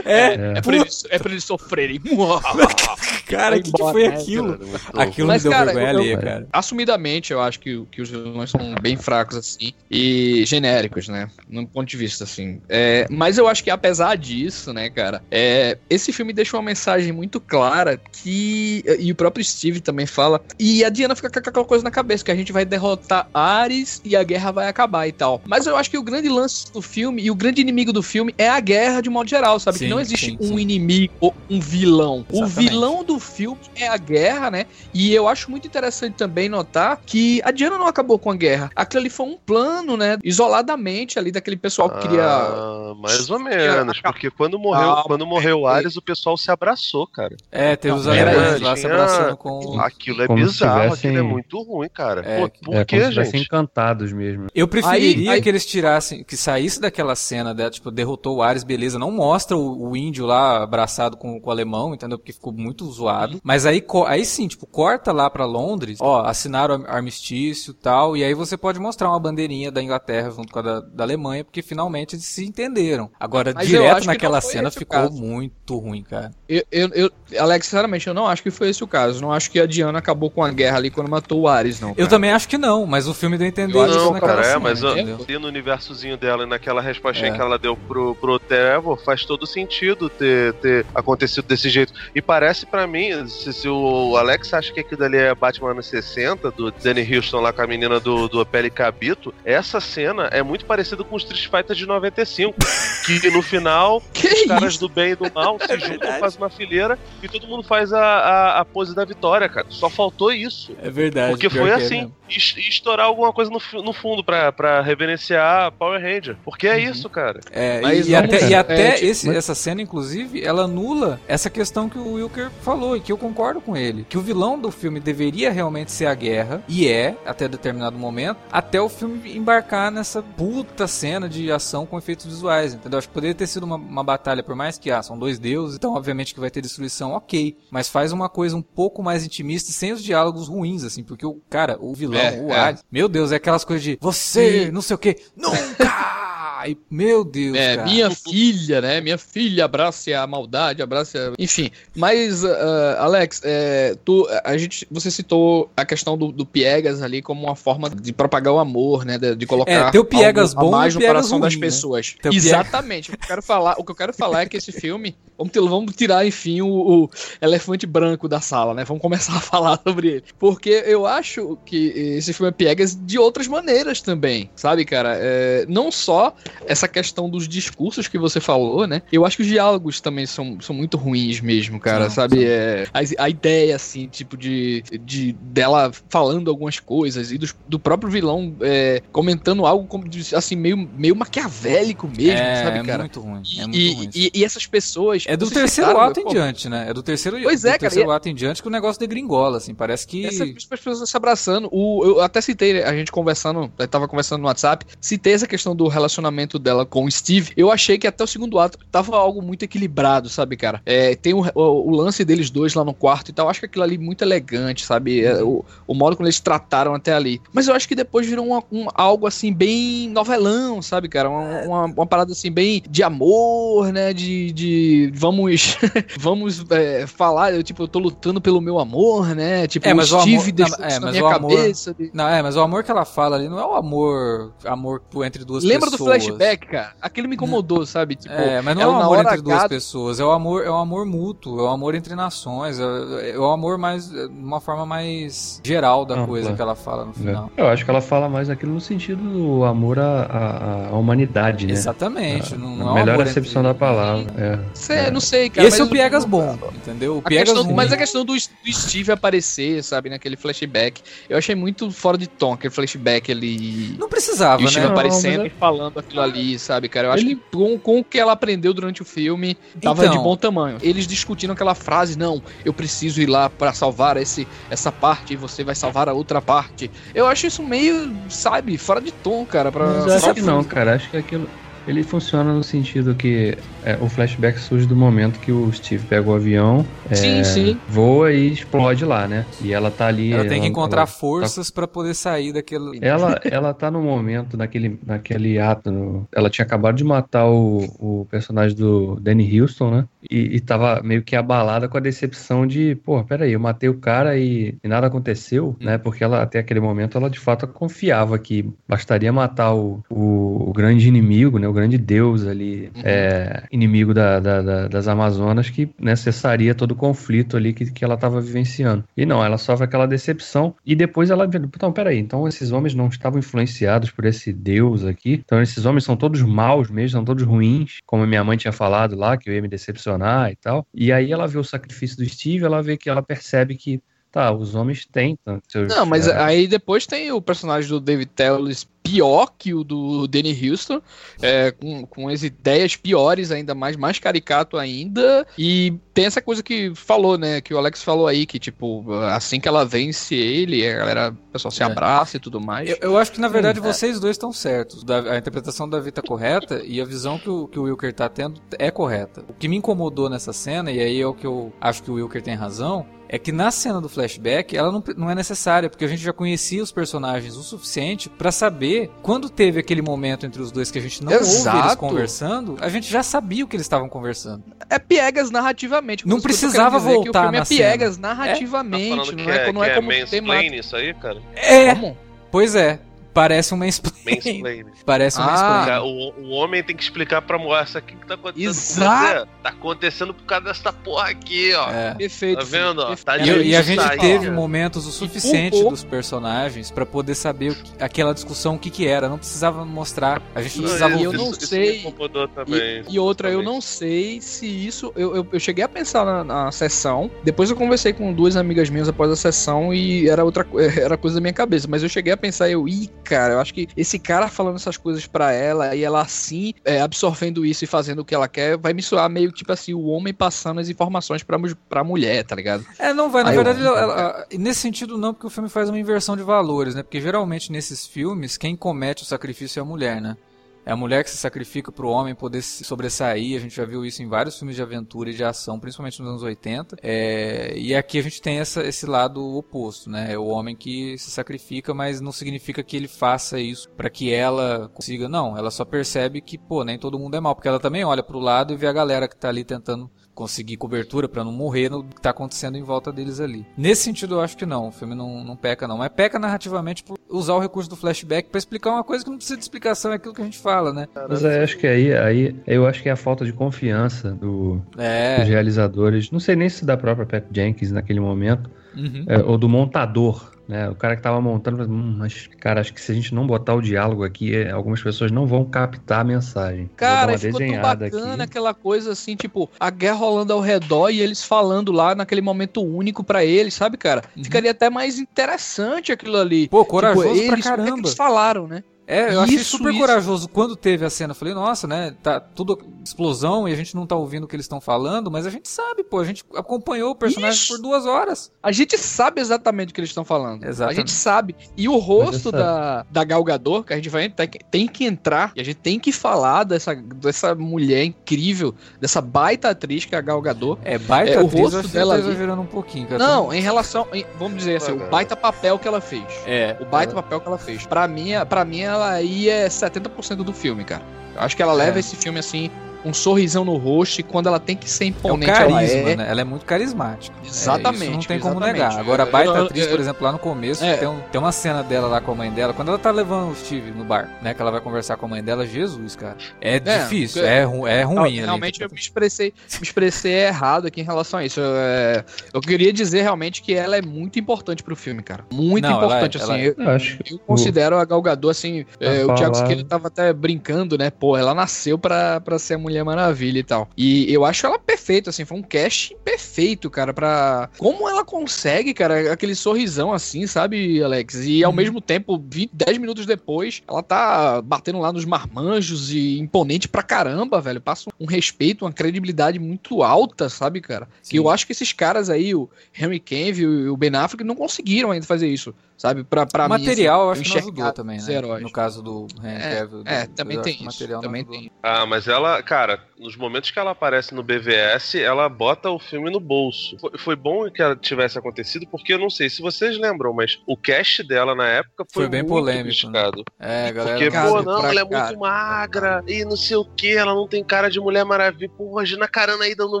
É, É, pra eles, é pra eles sofrerem. cara, o que, que foi embora, né, aquilo? Aquilo Mas, me deu cara, vergonha eu- cara. Assumidamente, eu acho que, que os vilões são bem fracos, assim, e genéricos, né? Num ponto de vista, assim. É, mas eu acho que apesar disso, né, cara, é, esse filme deixa uma mensagem muito clara que. E o próprio Steve também fala. E a Diana fica com aquela coisa na cabeça, que a gente vai derrotar Ares e a guerra vai acabar e tal. Mas eu acho que o grande lance do filme e o grande inimigo do filme é a guerra de modo geral, sabe? Sim, não existe sim, um sim. inimigo ou um vilão. O Exatamente. vilão do filme é a guerra, né? E eu acho muito interessante também notar que a Diana não acabou com a guerra. Aquilo ali foi um plano, né? Isoladamente ali daquele pessoal que queria. Ah, mais ou menos, porque quando morreu, Calma. quando morreu o Ares, o pessoal se abraçou, cara. É, teve os alemães era- lá se abraçando com. Aquilo é Como bizarro, tivessem- aquilo é muito ruim, cara. É, Pô, por é que, gente? encantados mesmo. Eu preferiria Aí- aí- que eles tirassem, que saísse daquela cena, né, tipo, derrotou o Ares, beleza, não mostra o, o índio lá abraçado com, com o alemão, entendeu? Porque ficou muito zoado. Mas aí, aí sim, tipo, corta lá pra Londres, ó, assinaram o armistício e tal, e aí você pode mostrar uma bandeirinha da Inglaterra junto com a da, da Alemanha, porque finalmente eles se entenderam. Agora, Mas eu direto que naquela cena ficou caso. muito ruim, cara. Eu, eu, eu- Alex, sinceramente, eu não acho que foi esse o caso. Não acho que a Diana acabou com a guerra ali quando matou o Ares, não. Eu cara. também acho que não, mas o filme deu a entender Eu isso Não, naquela cara, é, cena, mas ó, entendeu? ali no universozinho dela e naquela resposta É. que ela deu pro, pro Trevor, faz todo sentido ter, ter acontecido desse jeito. E parece pra mim, se, se o Alex acha que aquilo dali é Batman anos 60, do Danny Houston lá com a menina do, do Pele Cabito, essa cena é muito parecida com o Street Fighter de 95. que no final, Que os caras isso? do bem e do mal se juntam, fazem uma fileira e todo mundo faz a, a, a pose da vitória, cara. Só faltou isso. É verdade. Porque foi é assim. E estourar alguma coisa no, no fundo pra, pra reverenciar Power Ranger. Porque é Uhum. isso, cara. É, Mas e, vamos- até, e é, até tipo, esse- mas- essa cena, inclusive, ela anula essa questão que o Wilker falou e que eu concordo com ele. Que o vilão do filme deveria realmente ser a guerra, e é, até determinado momento, até o filme embarcar nessa puta cena de ação com efeitos visuais, entendeu? Acho que poderia ter sido uma, uma batalha, por mais que, ah, são dois deuses, então obviamente que vai ter destruição, ok. Mas faz uma coisa um pouco mais intimista e sem os diálogos ruins, assim, porque o cara, o vilão, É, o é. Ares, meu Deus, é aquelas coisas de você, não sei o que, nunca! E, meu Deus, É, cara. minha filha, né? Minha filha abrace a maldade, abrace a... Enfim, mas, ah, Alex, é, tu, a gente, você citou a questão do, do Piegas ali como uma forma de propagar o amor, né? De, de colocar É, tem o Piegas algo a bom mais no Piegas coração das ruim, né? pessoas. Piegas- Exatamente. O que, eu quero falar, o que eu quero falar é que esse filme... Vamos, vamos tirar, enfim, o, o elefante branco da sala, né? Vamos começar a falar sobre ele. Porque eu acho que esse filme é Piegas de outras maneiras também, sabe, cara? É, não só essa questão dos discursos que você falou, né? Eu acho que os diálogos também são, são muito ruins mesmo, cara, sabe? É, a, a ideia, assim, tipo, de, de dela falando algumas coisas e dos- do, próprio vilão é, comentando algo como, assim, meio, meio maquiavélico mesmo, é, sabe, é cara? muito ruim. É muito E, ruim. e, e essas pessoas. é do terceiro citaram, ato em pô, diante, né? É do terceiro, Pois do é, cara, terceiro e- ato em diante que o negócio degringola, assim. Parece que. Essa, as pessoas se abraçando. O, eu até citei, a gente conversando, tava conversando no WhatsApp, citei essa questão do relacionamento dela com o Steve. Eu achei que até o segundo ato tava algo muito equilibrado, sabe, cara? É, tem o, o- o lance deles dois lá no quarto e tal. Acho que aquilo ali muito elegante, sabe? É, o, o modo como eles trataram até ali. Mas eu acho que depois virou uma- um, algo assim, bem novelão, sabe, cara? Uma, uma, uma parada assim, bem de amor, né? De. de vamos. vamos é, falar, eu, tipo, eu tô lutando pelo meu amor, né? Tipo, É, mas o Steve amor- deixou não, é, na minha o amor- cabeça. de- Não, é, mas o amor que ela fala ali não é o amor, amor entre duas Lembra do flashback, cara. Aquilo me incomodou, sabe? Tipo, É, mas não é, é um amor hora entre duas pessoas, é o amor, é o amor mútuo, é o amor entre nações, é, é o amor mais de uma forma mais geral da Ampla. coisa que ela fala no final. Eu acho que ela fala mais aquilo no sentido do amor à, à- à humanidade, né? Exatamente, não, não é A um melhor acepção entre- da palavra. É. Cê, Não sei, cara. Esse é o mas- Piegas bom, entendeu? O A Piegas questão, mas a questão do, do Steve aparecer, sabe, naquele flashback, eu achei muito fora de tom, aquele flashback ali. Não precisava, E o Steve né? Não, aparecendo mas e falando aquilo ali, sabe, cara? Eu acho Ele- que com, com o que ela aprendeu durante o filme, tava Então. de bom tamanho. Eles discutindo aquela frase, não, eu preciso ir lá pra salvar esse, essa parte e você vai salvar a outra parte. Eu acho isso meio, sabe, fora de tom, cara. Pra, que não, cara. Acho que aquilo. Ele funciona no sentido que é, o flashback surge do momento que o Steve pega o avião, é, Sim, sim. voa e explode lá, né? E ela tá ali. Ela tem que encontrar ela- forças pra poder sair daquele. Ela, ela tá no momento, naquele, naquele ato. no- ela tinha acabado de matar o, o personagem do Danny Houston, né? E, e tava meio que abalada com a decepção de, pô, peraí, eu matei o cara e, e nada aconteceu, né? Porque ela, até aquele momento, ela de fato confiava que bastaria matar o, o, o grande inimigo, né? O grande deus ali, é, inimigo da, da- da- das Amazonas, que né, cessaria todo o conflito ali que, que ela tava vivenciando. E não, ela sofre aquela decepção e depois ela vê, então, peraí, então esses homens não estavam influenciados por esse deus aqui, então esses homens são todos maus mesmo, são todos ruins, como minha mãe tinha falado lá, que eu ia me decepcionar e tal. E aí ela vê o sacrifício do Steve, ela vê que ela percebe que, tá, os homens têm tanto seus... Não, mas é, aí depois tem o personagem do David Tellez pior que o do Danny Houston, é, com, com as ideias piores ainda mais, mais caricato ainda, e tem essa coisa que falou, né, que o Alex falou aí, que tipo, assim que ela vence ele, a galera, o pessoal se É. abraça e tudo mais. Eu, eu acho que na verdade é. vocês dois estão certos. A interpretação da Davi tá correta e a visão que o, que o Wilker tá tendo é correta. O que me incomodou nessa cena, e aí é o que eu acho que o Wilker tem razão, é que na cena do flashback ela não, não é necessária, porque a gente já conhecia os personagens o suficiente pra saber quando teve aquele momento entre os dois que a gente não ouve eles Exato. conversando, a gente já sabia o que eles estavam conversando. É piegas narrativamente. Não que precisava que voltar o filme na é piegas cena. Tá narrativamente, falando não que é, é, não que é é como mansplaining temática. isso aí, cara? É, Como? pois é. Parece um mansplaining. Mansplaining. Parece um Ah. o, o homem tem que explicar pra isso aqui que tá acontecendo Exato. com você. Tá acontecendo por causa dessa porra aqui, ó. É. Perfeito. Tá vendo, ó? perfeito. Tá E, eu- e a Isso gente aí, teve cara. momentos o suficiente pouco- dos personagens pra poder saber o que- aquela discussão o que que era. Não precisava mostrar. A gente não E precisava eu ouvir. não isso, Isso sei- me incomodou também. E, e outra, eu não sei se isso. Eu, eu, eu cheguei a pensar na, na sessão. Depois eu conversei com duas amigas minhas após a sessão e era outra era coisa da minha cabeça. Mas eu cheguei a pensar, eu, ih, cara, eu acho que esse cara falando essas coisas pra ela e ela assim, é, absorvendo isso e fazendo o que ela quer, vai me soar meio tipo assim, o homem passando as informações pra, pra mulher, tá ligado? É, não vai. Na Aí eu- verdade, ela- ela- nesse sentido não, porque o filme faz uma inversão de valores, né? Porque geralmente nesses filmes, quem comete o sacrifício é a mulher, né? É a mulher que se sacrifica pro homem poder se sobressair. A gente já viu isso em vários filmes de aventura e de ação, principalmente nos anos 80. É, e aqui a gente tem essa, esse lado oposto, né? É o homem que se sacrifica, mas não significa que ele faça isso para que ela consiga. Não, ela só percebe que, pô, nem todo mundo é mal. Porque ela também olha pro lado e vê a galera que tá ali tentando conseguir cobertura pra não morrer no que tá acontecendo em volta deles ali. Nesse sentido, eu acho que não. O filme não, não peca, não. Mas peca narrativamente por usar o recurso do flashback pra explicar uma coisa que não precisa de explicação, é aquilo que a gente fala, né? Mas aí, acho que aí, aí eu acho que é a falta de confiança do, dos É. realizadores. Não sei nem se da própria Pat Jenkins naquele momento, Uhum. é, ou do montador. Né? O cara que tava montando, hum, mas cara, acho que se a gente não botar o diálogo aqui, é, algumas pessoas não vão captar a mensagem. Cara, ficou tão bacana aqui. aquela coisa assim, tipo, a guerra rolando ao redor e eles falando lá naquele momento único pra eles, sabe, cara? Uhum. Ficaria até mais interessante aquilo ali. Pô, corajoso tipo, pra eles, o que é que caramba. eles falaram, né? É, eu achei Isso, super isso. corajoso quando teve a cena. Eu falei, nossa, né? Tá tudo explosão e a gente não tá ouvindo o que eles estão falando, mas a gente sabe, pô, a gente acompanhou o personagem Isso. por duas horas. A gente sabe exatamente o que eles estão falando. Exatamente. A gente sabe. E o rosto da, da Gal Gadot, que a gente vai tem que, tem que entrar e a gente tem que falar dessa, dessa mulher incrível, dessa baita atriz que é a Gal Gadot. É, baita É, o atriz, rosto acho que dela tá exagerando um pouquinho, cara. Não, em relação, em- vamos dizer assim, o baita papel que ela fez. É. O baita papel que ela fez. Pra mim, pra mim ela aí é 70% do filme, cara. Eu acho que ela leva É. esse filme assim um sorrisão no rosto e quando ela tem que ser É o imponente, carisma, ela é. né? Ela é muito carismática. É, Exatamente, isso não tem como exatamente. negar. Agora, a baita Eu- eu- atriz, eu- por exemplo, lá no começo, É. tem, um- tem uma cena dela lá com a mãe dela, quando ela tá levando o Steve no bar, né? Que ela vai conversar com a mãe dela, Jesus, cara. É, difícil, porque- é, ru- é ruim. ali, Realmente eu tipo, me expressei, me expressei errado aqui em relação a isso. Eu, é, eu queria dizer realmente que ela é muito importante pro filme, cara. Muito Não, ela importante, é- assim. ela é. Eu, Eu acho que eu considero a Gal Gadot, assim, é, o Thiago Siqueira tava até brincando, né? Pô, ela nasceu pra, pra ser a Mulher Maravilha e tal. E eu acho ela perfeita, assim, foi um cast perfeito, cara, pra... Como ela consegue, cara, aquele sorrisão assim, sabe, Alex? E ao Uhum. mesmo tempo, 20, 10 minutos depois, ela tá batendo lá nos marmanjos e imponente pra caramba, velho. Passa um respeito, uma credibilidade muito alta, sabe, cara? Sim. Que eu acho que esses caras aí, o Henry Cavill e o Ben Affleck, não conseguiram ainda fazer isso, sabe? Pra, pra o mim, material, eu assim, acho que não ajudou também, né? heróis. No caso do Henry É, Cavill. é, do- também tem isso, material também tem. Ah, mas ela, cara, nos momentos que ela aparece no BVS, ela bota o filme no bolso. Foi, foi bom que ela tivesse acontecido, porque eu não sei se vocês lembram, mas o cast dela na época foi, Foi bem muito polêmico, criticado. É, galera. Porque, Cara, pô, não, pra ela é cara. muito magra e não sei o que, ela não tem cara de Mulher Maravilha. Pô, imagina a carana aí dando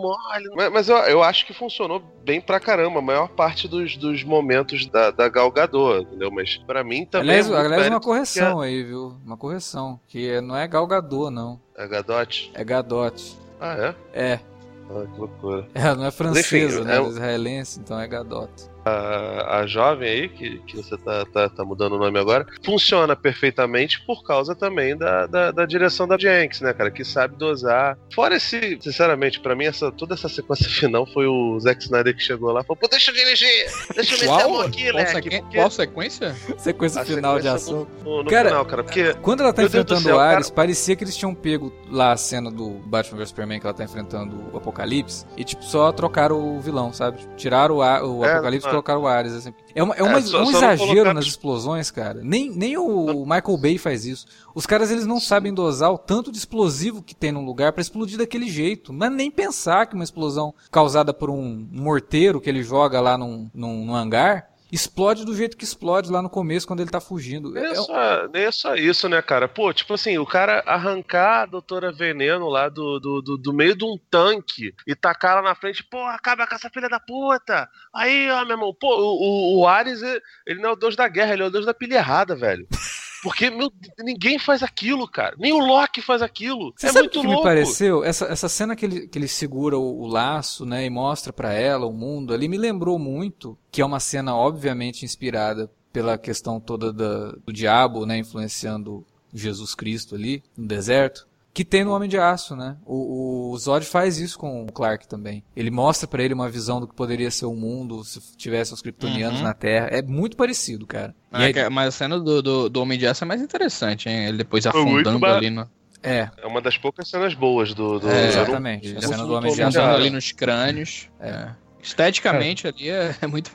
mole. Mas, mas eu, eu acho que funcionou bem pra caramba, a maior parte dos, dos momentos da, da Gal Gadot, entendeu? Mas pra mim também. Aliás, é aliás uma correção aí, viu? Uma correção. Que é- não é Galgador, não. que A Gadot. É Gadot. Ah, é? É. Ah, que loucura. Ela não é francesa, enfim, né? é é israelense, então é Gadot. A, a jovem aí, que, que você tá, tá, tá mudando o nome agora, funciona perfeitamente por causa também da, da, da direção da Jenks, né, cara? Que sabe dosar. Fora esse, sinceramente, pra mim, essa, toda essa sequência final foi o Zack Snyder que chegou lá e falou: Pô, deixa eu dirigir, deixa eu meter a mão Qual, aqui, sequen- porque qual sequência? Sequência a final de sequência ação. No, no Cara, final, cara, porque. Quando ela tá enfrentando céu, o cara. Ares, parecia que eles tinham pego lá a cena do Batman vs Superman que ela tá enfrentando o Apocalipse e, tipo, só trocaram o vilão, sabe? Tiraram o, A- o É, Apocalipse. Colocaram o Ares, assim. É, uma, é, uma- É, só- um só exagero nas explosões, cara. Nem, nem o Michael Bay faz isso. Os caras, eles não sabem dosar o tanto de explosivo que tem num lugar pra explodir daquele jeito. Não é nem pensar que uma explosão causada por um morteiro que ele joga lá num, num, num hangar explode do jeito que explode lá no começo quando ele tá fugindo. Nem é, só, nem é só isso, né, cara? Pô, tipo assim, o cara arrancar a Doutora Veneno lá do, do, do, do meio de um tanque e tacar ela na frente, pô, acaba com essa filha da puta. Aí, ó, meu irmão, pô, o, o, o Ares, ele não é o deus da guerra, ele é o deus da pilha errada, velho. Porque, meu, ninguém faz aquilo, cara. Nem o Loki faz aquilo. Você é sabe o muito que, que louco. me pareceu? Essa, essa cena que ele, que ele segura o, o laço, né, e mostra pra ela o mundo ali, me lembrou muito, que é uma cena obviamente inspirada pela questão toda da- do diabo, né, influenciando Jesus Cristo ali no deserto. Que tem no Homem de Aço, né? O, o Zod faz isso com o Clark também. Ele mostra pra ele uma visão do que poderia ser o mundo se tivesse os kryptonianos Uhum. na Terra. É muito parecido, cara. E É, aí- que- mas a cena do, do, do Homem de Aço é mais interessante, hein? Ele depois afundando ba- ali no. é, É uma das poucas cenas boas do. do É, exatamente. eu A cena do Homem de Aço cara. ali nos crânios. É. Esteticamente ali é, é muito.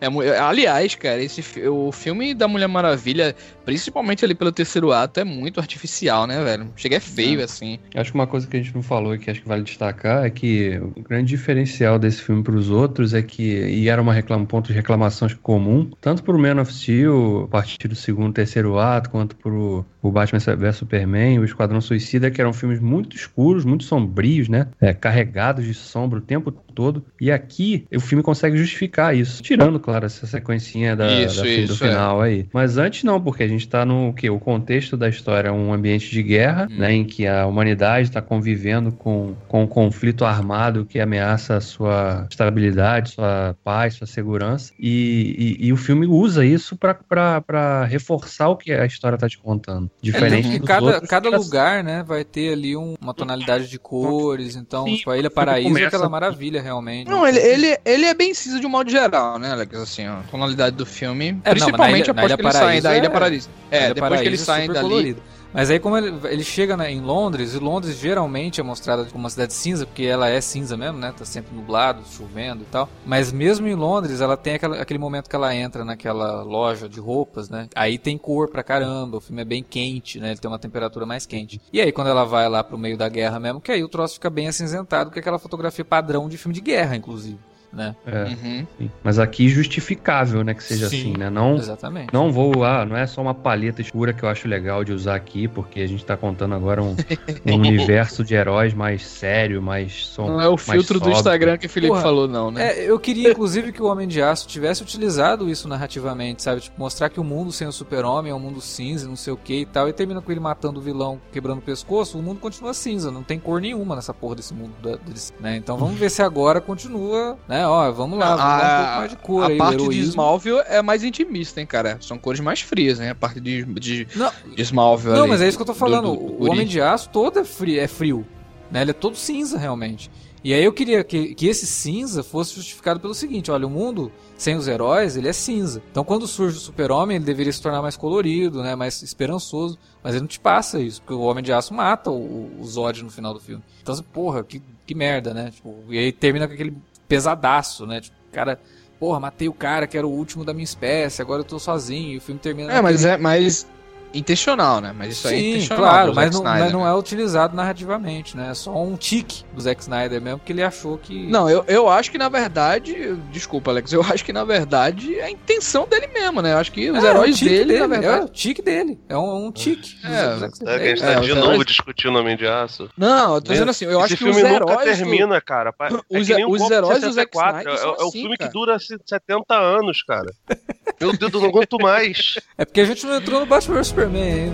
É, mu- aliás, cara, esse, o filme da Mulher Maravilha, principalmente ali pelo terceiro ato, é muito artificial, né, velho? Chega é feio, assim. Acho que uma coisa que a gente não falou e que acho que vale destacar é que o grande diferencial desse filme para os outros é que, e era uma reclama, um ponto de reclamação comum, tanto pro Man of Steel, a partir do segundo, terceiro ato, quanto pro o Batman vs Superman, o Esquadrão Suicida, que eram filmes muito escuros, muito sombrios, né? É, carregados de sombra o tempo todo. E aqui o filme consegue justificar isso, tirando, claro, essa sequencinha da, Isso, da fim do isso, é. final aí. Mas antes não, porque a gente tá no que o contexto da história é um ambiente de guerra, Hum. né, em que a humanidade está convivendo com, com um conflito armado que ameaça a sua estabilidade, sua paz, sua segurança. E, e- e o filme usa isso para reforçar o que a história tá te contando. Diferente É, que dos cada, outros cada lugar, né, vai ter ali um- uma tonalidade de cores, então, Sim, tipo, a Ilha Paraíso é aquela maravilha, realmente. Não, ele, ele, ele é bem cinza de um modo geral, né, Alex? Assim, ó, a tonalidade do filme. É, não, mas na principalmente Ilha- na após Ilha que eles saem da Ilha é- Paraíso. É, depois que Paraíso eles é saem dali. colorido. Mas aí, como ele, ele chega né, em Londres, e Londres geralmente é mostrada como uma cidade cinza, porque ela é cinza mesmo, né? Tá sempre nublado, chovendo e tal. Mas mesmo em Londres, ela tem aquela- aquele momento que ela entra naquela loja de roupas, né? Aí tem cor pra caramba, o filme é bem quente, né? Ele tem uma temperatura mais quente. E aí, quando ela vai lá pro meio da guerra mesmo, que aí o troço fica bem acinzentado, com aquela fotografia padrão de filme de guerra, inclusive. Né? É, Uhum. Mas aqui justificável, né, que seja Sim, assim, né? Não, Exatamente. não vou, ah, não é só uma paleta escura que eu acho legal de usar aqui, porque a gente tá contando agora um, um universo de heróis mais sério, mais som, Não é o filtro do. Instagram que o Felipe Porra, falou, não, né? É, eu queria, inclusive, que o Homem de Aço tivesse utilizado isso narrativamente, sabe? Tipo, mostrar que o mundo sem o super-homem é um mundo cinza, não sei o que e tal, e termina com ele matando o vilão, quebrando o pescoço, o mundo continua cinza, não tem cor nenhuma nessa porra desse mundo, da, desse- né? Então vamos ver se agora continua, né? Ó, vamos lá, vamos dar um pouco mais de cor a aí, o parte de. Smallville é mais intimista, hein, cara? São cores mais frias, né? A parte de, de, Não, de Smallville Não, ali, mas é isso que eu tô do- falando. do- do o guri. Homem de Aço todo é frio, é frio. Né? Ele é todo cinza, realmente. E aí eu queria que, que esse cinza fosse justificado pelo seguinte: olha, o mundo sem os heróis, ele é cinza. Então quando surge o super-homem, ele deveria se tornar mais colorido, né? mais esperançoso. Mas ele não te passa isso, porque o Homem de Aço mata o, o Zod no final do filme. Então, porra, que, que merda, né? Tipo, e aí termina com aquele pesadaço, né? Tipo, o cara, porra, matei o cara que era o último da minha espécie, agora eu tô sozinho. E o filme termina É, mas é mais intencional, né? Mas isso aí é Sim, intencional. claro, do mas Zack não, Snyder, mas não né? é utilizado narrativamente, né? É só um tique do Zack Snyder mesmo, que ele achou que. Não, eu, eu acho que na verdade. Desculpa, Alex. Eu acho que na verdade é a intenção dele mesmo, né? Eu acho que os É, é um heróis tique dele, na É verdade. o tique dele. É um, um tique. do É, Zack É, que a gente Snyder. tá É, de novo heróis- discutindo Homem de Aço. Não, eu tô dizendo assim, eu Esse acho que filme os nunca heróis. do- termina, cara. Pa- É Os- que nem o os Golpe heróis do Zack 64. Snyder É, é o assim, filme cara. que dura assim, 70 anos, cara. Meu Deus, eu não aguento mais. É porque a gente não entrou no Batman vs Superman.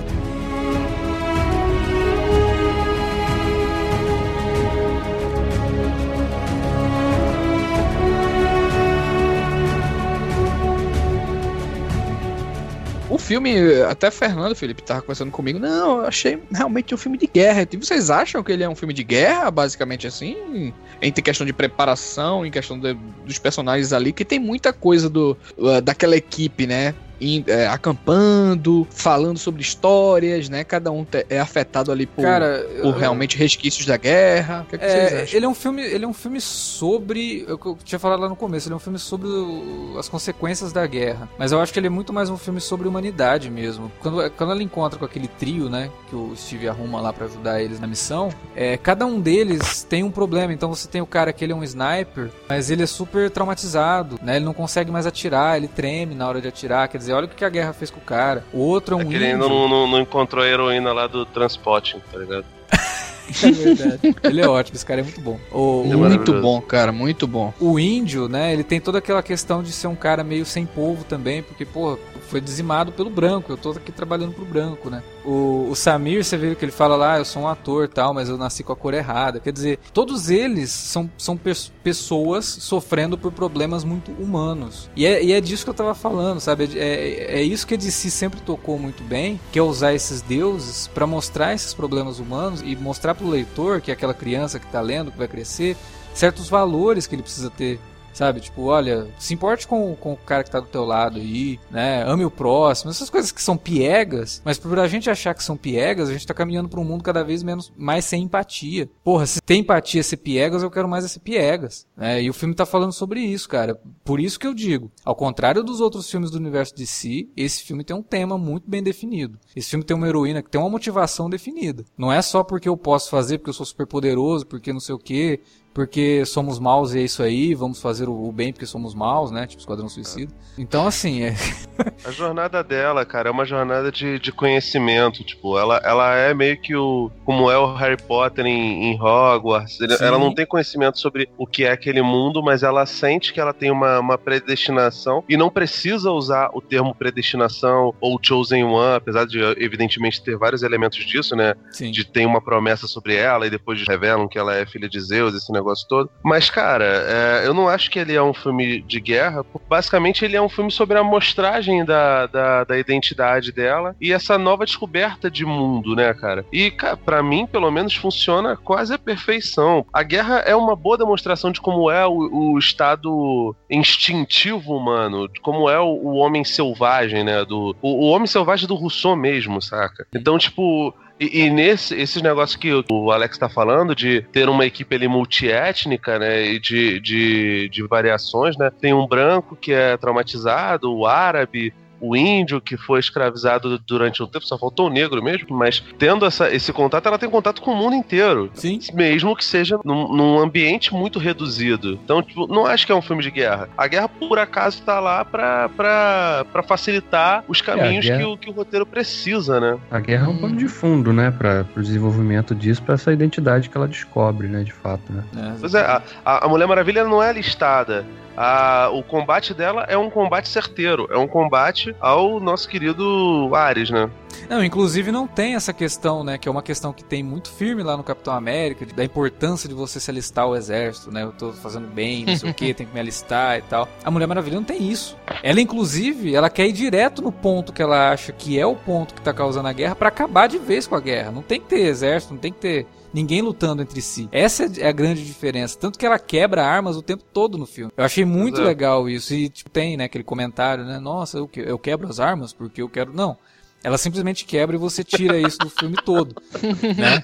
O filme, até Fernando Felipe tava conversando comigo. Não, eu achei realmente um filme de guerra. E vocês acham que ele é um filme de guerra, basicamente assim? Em questão de preparação, em questão de- dos personagens ali, que tem muita coisa do, daquela equipe, né? É, acampando, falando sobre histórias, né? Cada um é afetado ali por, Cara, por eu- realmente resquícios da guerra. O que, é que vocês É, acham? ele é um filme, ele é um filme sobre, eu, eu tinha falado lá no começo, ele é um filme sobre o- as consequências da guerra. Mas eu acho que ele é muito mais um filme sobre humanidade mesmo. Quando, quando ela encontra com aquele trio, né, que o Steve arruma lá pra ajudar eles na missão, é, cada um deles tem um problema. Então você tem o cara que ele é um sniper, mas ele é super traumatizado, né? Ele não consegue mais atirar, ele treme na hora de atirar. Quer dizer, olha o que a guerra fez com o cara. O outro é um É que ele ainda não, não- não encontrou a heroína lá do Transporting, tá ligado? É verdade. ele é ótimo, esse cara é muito bom. O, É Muito bom, cara, muito bom. o índio, né, ele tem toda aquela questão de ser um cara meio sem povo também, porque, pô, foi dizimado pelo branco, eu tô aqui trabalhando pro branco, né. O, o Samir, você vê que ele fala lá, "Ah, eu sou um ator tal, mas eu nasci com a cor errada. Quer dizer, todos eles são, são pes- pessoas sofrendo por problemas muito humanos. E é, e é disso que eu tava falando, sabe? É, é, é isso que a DC sempre tocou muito bem, que é usar esses deuses pra mostrar esses problemas humanos e mostrar pro leitor, que é aquela criança que tá lendo, que vai crescer, certos valores que ele precisa ter. Sabe, tipo, olha, se importe com, com o cara que tá do teu lado aí, né? Ame o próximo, essas coisas que são piegas, mas por a gente achar que são piegas, a gente tá caminhando pra um mundo cada vez menos mais sem empatia. Porra, se tem empatia ser piegas, eu quero mais é ser piegas, né? E o filme tá falando sobre isso, cara. Por isso que eu digo, ao contrário dos outros filmes do universo de si, esse filme tem um tema muito bem definido. Esse filme tem uma heroína que tem uma motivação definida. Não é só porque eu posso fazer, porque eu sou super poderoso, porque não sei o quê, porque somos maus e é isso aí, vamos fazer o bem porque somos maus, né? Tipo Esquadrão Suicida. Então, assim, é, A jornada dela, cara, é uma jornada de, de conhecimento. Tipo, ela, ela é meio que o. Como é o Harry Potter em, em Hogwarts. Sim. ela não tem conhecimento sobre o que é aquele mundo, mas ela sente que ela tem uma, uma predestinação e não precisa usar o termo predestinação ou chosen one, apesar de, evidentemente, ter vários elementos disso, né? sim. de ter uma promessa sobre ela e depois revelam que ela é filha de Zeus, esse negócio todo. Mas, cara, é, eu não acho que ele é um filme de guerra. Basicamente, ele é um filme sobre a mostragem da, da, da identidade dela e essa nova descoberta de mundo, né, cara? E, pra mim, pelo menos, funciona quase à perfeição. A guerra é uma boa demonstração de como é o, o estado instintivo humano, como é o, o homem selvagem, né? Do, o, o homem selvagem do Rousseau mesmo, saca? Então, tipo, e, e nesse esses negócios que o Alex tá falando, de ter uma equipe ali multiétnica, né? E de, de, de variações, né? Tem um branco que é traumatizado, o árabe. O índio que foi escravizado durante um tempo, só faltou o negro mesmo, mas tendo essa, esse contato, ela tem contato com o mundo inteiro. Sim. Mesmo que seja num, num ambiente muito reduzido. Então, tipo, não acho que é um filme de guerra. A guerra, por acaso, tá lá pra, pra, pra facilitar os caminhos guerra- que, o, que o roteiro precisa, né? A guerra é um pano de fundo, né, para o desenvolvimento disso, para essa identidade que ela descobre, né, de fato, né. É, Pois é, a a Mulher Maravilha não é listada. A- o combate dela é um combate certeiro. É um combate ao nosso querido Ares, né? Não, inclusive não tem essa questão, né? Que é uma questão que tem muito firme lá no Capitão América, da importância de você se alistar ao exército, né? Eu tô fazendo bem, não sei o que, tem que me alistar e tal. A Mulher Maravilha não tem isso. Ela, inclusive, ela quer ir direto no ponto que ela acha que é o ponto que tá causando a guerra pra acabar de vez com a guerra. Não tem que ter exército, não tem que ter ninguém lutando entre si. Essa é a grande diferença. Tanto que ela quebra armas o tempo todo no filme. Eu achei muito Exato. legal isso. E tipo, tem, né, aquele comentário, né? Nossa, eu, que- eu quebro as armas porque eu quero. Não. Ela simplesmente quebra e você tira isso do filme todo. né?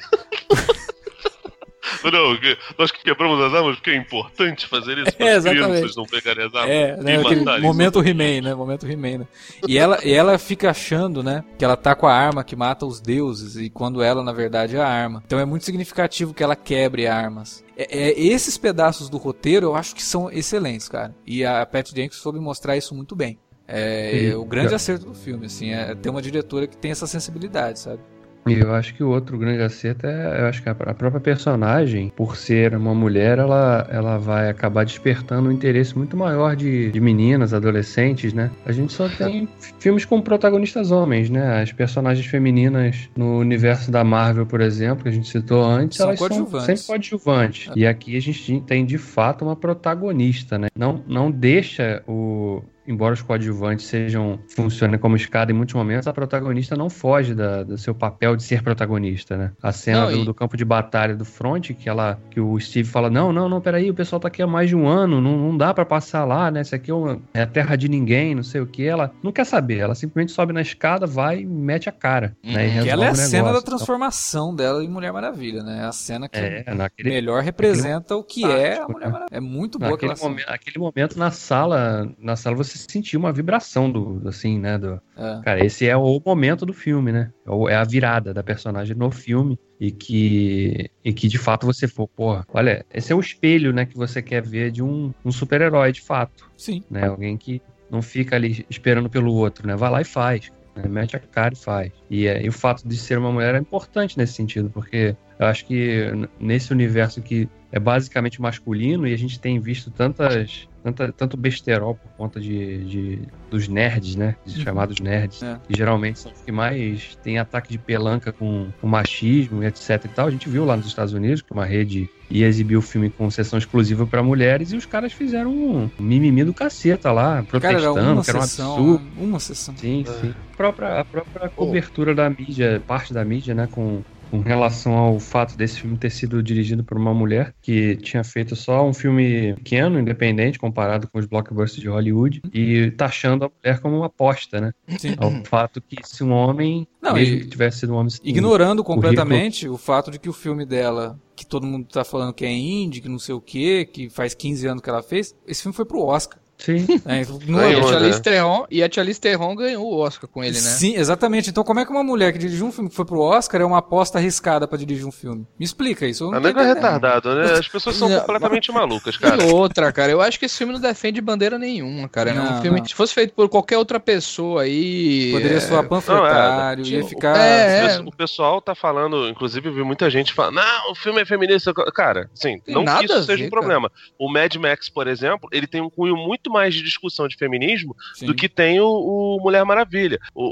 Não, nós que quebramos as armas porque é importante fazer isso para É, as exatamente. crianças não pegarem as armas É, né, momento He-Man, né? Momento He-Man, né? E ela, e ela fica achando, né, que ela tá com a arma que mata os deuses e quando ela, na verdade, é a arma. Então é muito significativo que ela quebre armas. É, é- esses pedaços do roteiro eu acho que são excelentes, cara. E a Pat Jenkins soube mostrar isso muito bem. É, Sim. o grande acerto do filme, assim, é ter uma diretora que tem essa sensibilidade, sabe? E eu acho que o outro grande acerto é, eu acho que a própria personagem, por ser uma mulher, ela, ela vai acabar despertando um interesse muito maior de, de meninas, adolescentes, né? A gente só tem filmes com protagonistas homens, né? As personagens femininas no universo da Marvel, por exemplo, que a gente citou antes, São elas são sempre coadjuvantes. E aqui a gente tem de fato uma protagonista, né? Não, não deixa o embora os coadjuvantes sejam funcionem como escada em muitos momentos, a protagonista não foge da- do seu papel de ser protagonista, né? A cena Não, do, e- do campo de batalha do front, que ela que o Steve fala: "Não, não, não, peraí, o pessoal tá aqui há mais de um ano, não, não dá pra passar lá, né? Isso aqui é, uma, é a terra de ninguém, não sei o que". Ela não quer saber, ela simplesmente sobe na escada, vai e mete a cara, né? E Uhum. Que ela é a cena da negócio. transformação dela em Mulher Maravilha, né? É a cena que É, naquele melhor representa o que é a Mulher né? Maravilha. É muito boa Naquele aquela cena. momento, aquele momento na sala, na sala você sentiu uma vibração do, assim, né, do, É. Cara, esse é o momento do filme, né? É É a virada da personagem no filme e que, e que de fato você for, porra, olha, esse é o espelho, né, que você quer ver de um, um super-herói de fato, Sim. né? Alguém que não fica ali esperando pelo outro, né? Vai lá e faz, né? mete a cara e faz. E, é, e o fato de ser uma mulher é importante nesse sentido, porque eu acho que nesse universo que é basicamente masculino e a gente tem visto tantas tanta, tanto besterol por conta de, de- dos nerds, né? Os Uhum. chamados nerds, É. que geralmente são os que mais têm ataque de pelanca com, com machismo e etc e tal. A gente viu lá nos Estados Unidos que uma rede ia exibir o filme com sessão exclusiva para mulheres e os caras fizeram um mimimi do caceta lá, Cara, protestando, era uma que era um sessão. absurdo. Uma sessão. Sim, sim. A própria, a própria cobertura da mídia, parte da mídia, né, com, com relação ao fato desse filme ter sido dirigido por uma mulher que tinha feito só um filme pequeno, independente, comparado com os blockbusters de Hollywood, e taxando a mulher como uma aposta, né? Sim. Ao fato que se um homem, Não, mesmo que tivesse sido um homem... Ignorando completamente o fato de que o filme dela, que todo mundo tá falando que é indie, que não sei o que, que faz 15 anos que ela fez, esse filme foi pro Oscar. Sim, né? Não Ganhou, E a é- né? Charlize Theron, e a Charlize Theron ganhou o Oscar com ele, né? Sim, exatamente. Então como é que uma mulher que dirigiu um filme que foi pro Oscar é uma aposta arriscada pra dirigir um filme? Me explica isso. não A tô nega é retardado, né? As pessoas são Não, completamente malucas, cara. E outra, cara, eu acho que esse filme não defende bandeira nenhuma, cara. É Não, um filme não. que se fosse feito por qualquer outra pessoa aí. Poderia é, soar panfletário, ia tipo, ficar... é, O pessoal tá falando, inclusive eu vi muita gente falando, não, o filme é feminista. Cara, sim, não nada que isso seja ver, um problema. O Mad Max, por exemplo, ele tem um cunho muito mais de discussão de feminismo Sim. do que tem o, o Mulher Maravilha. O,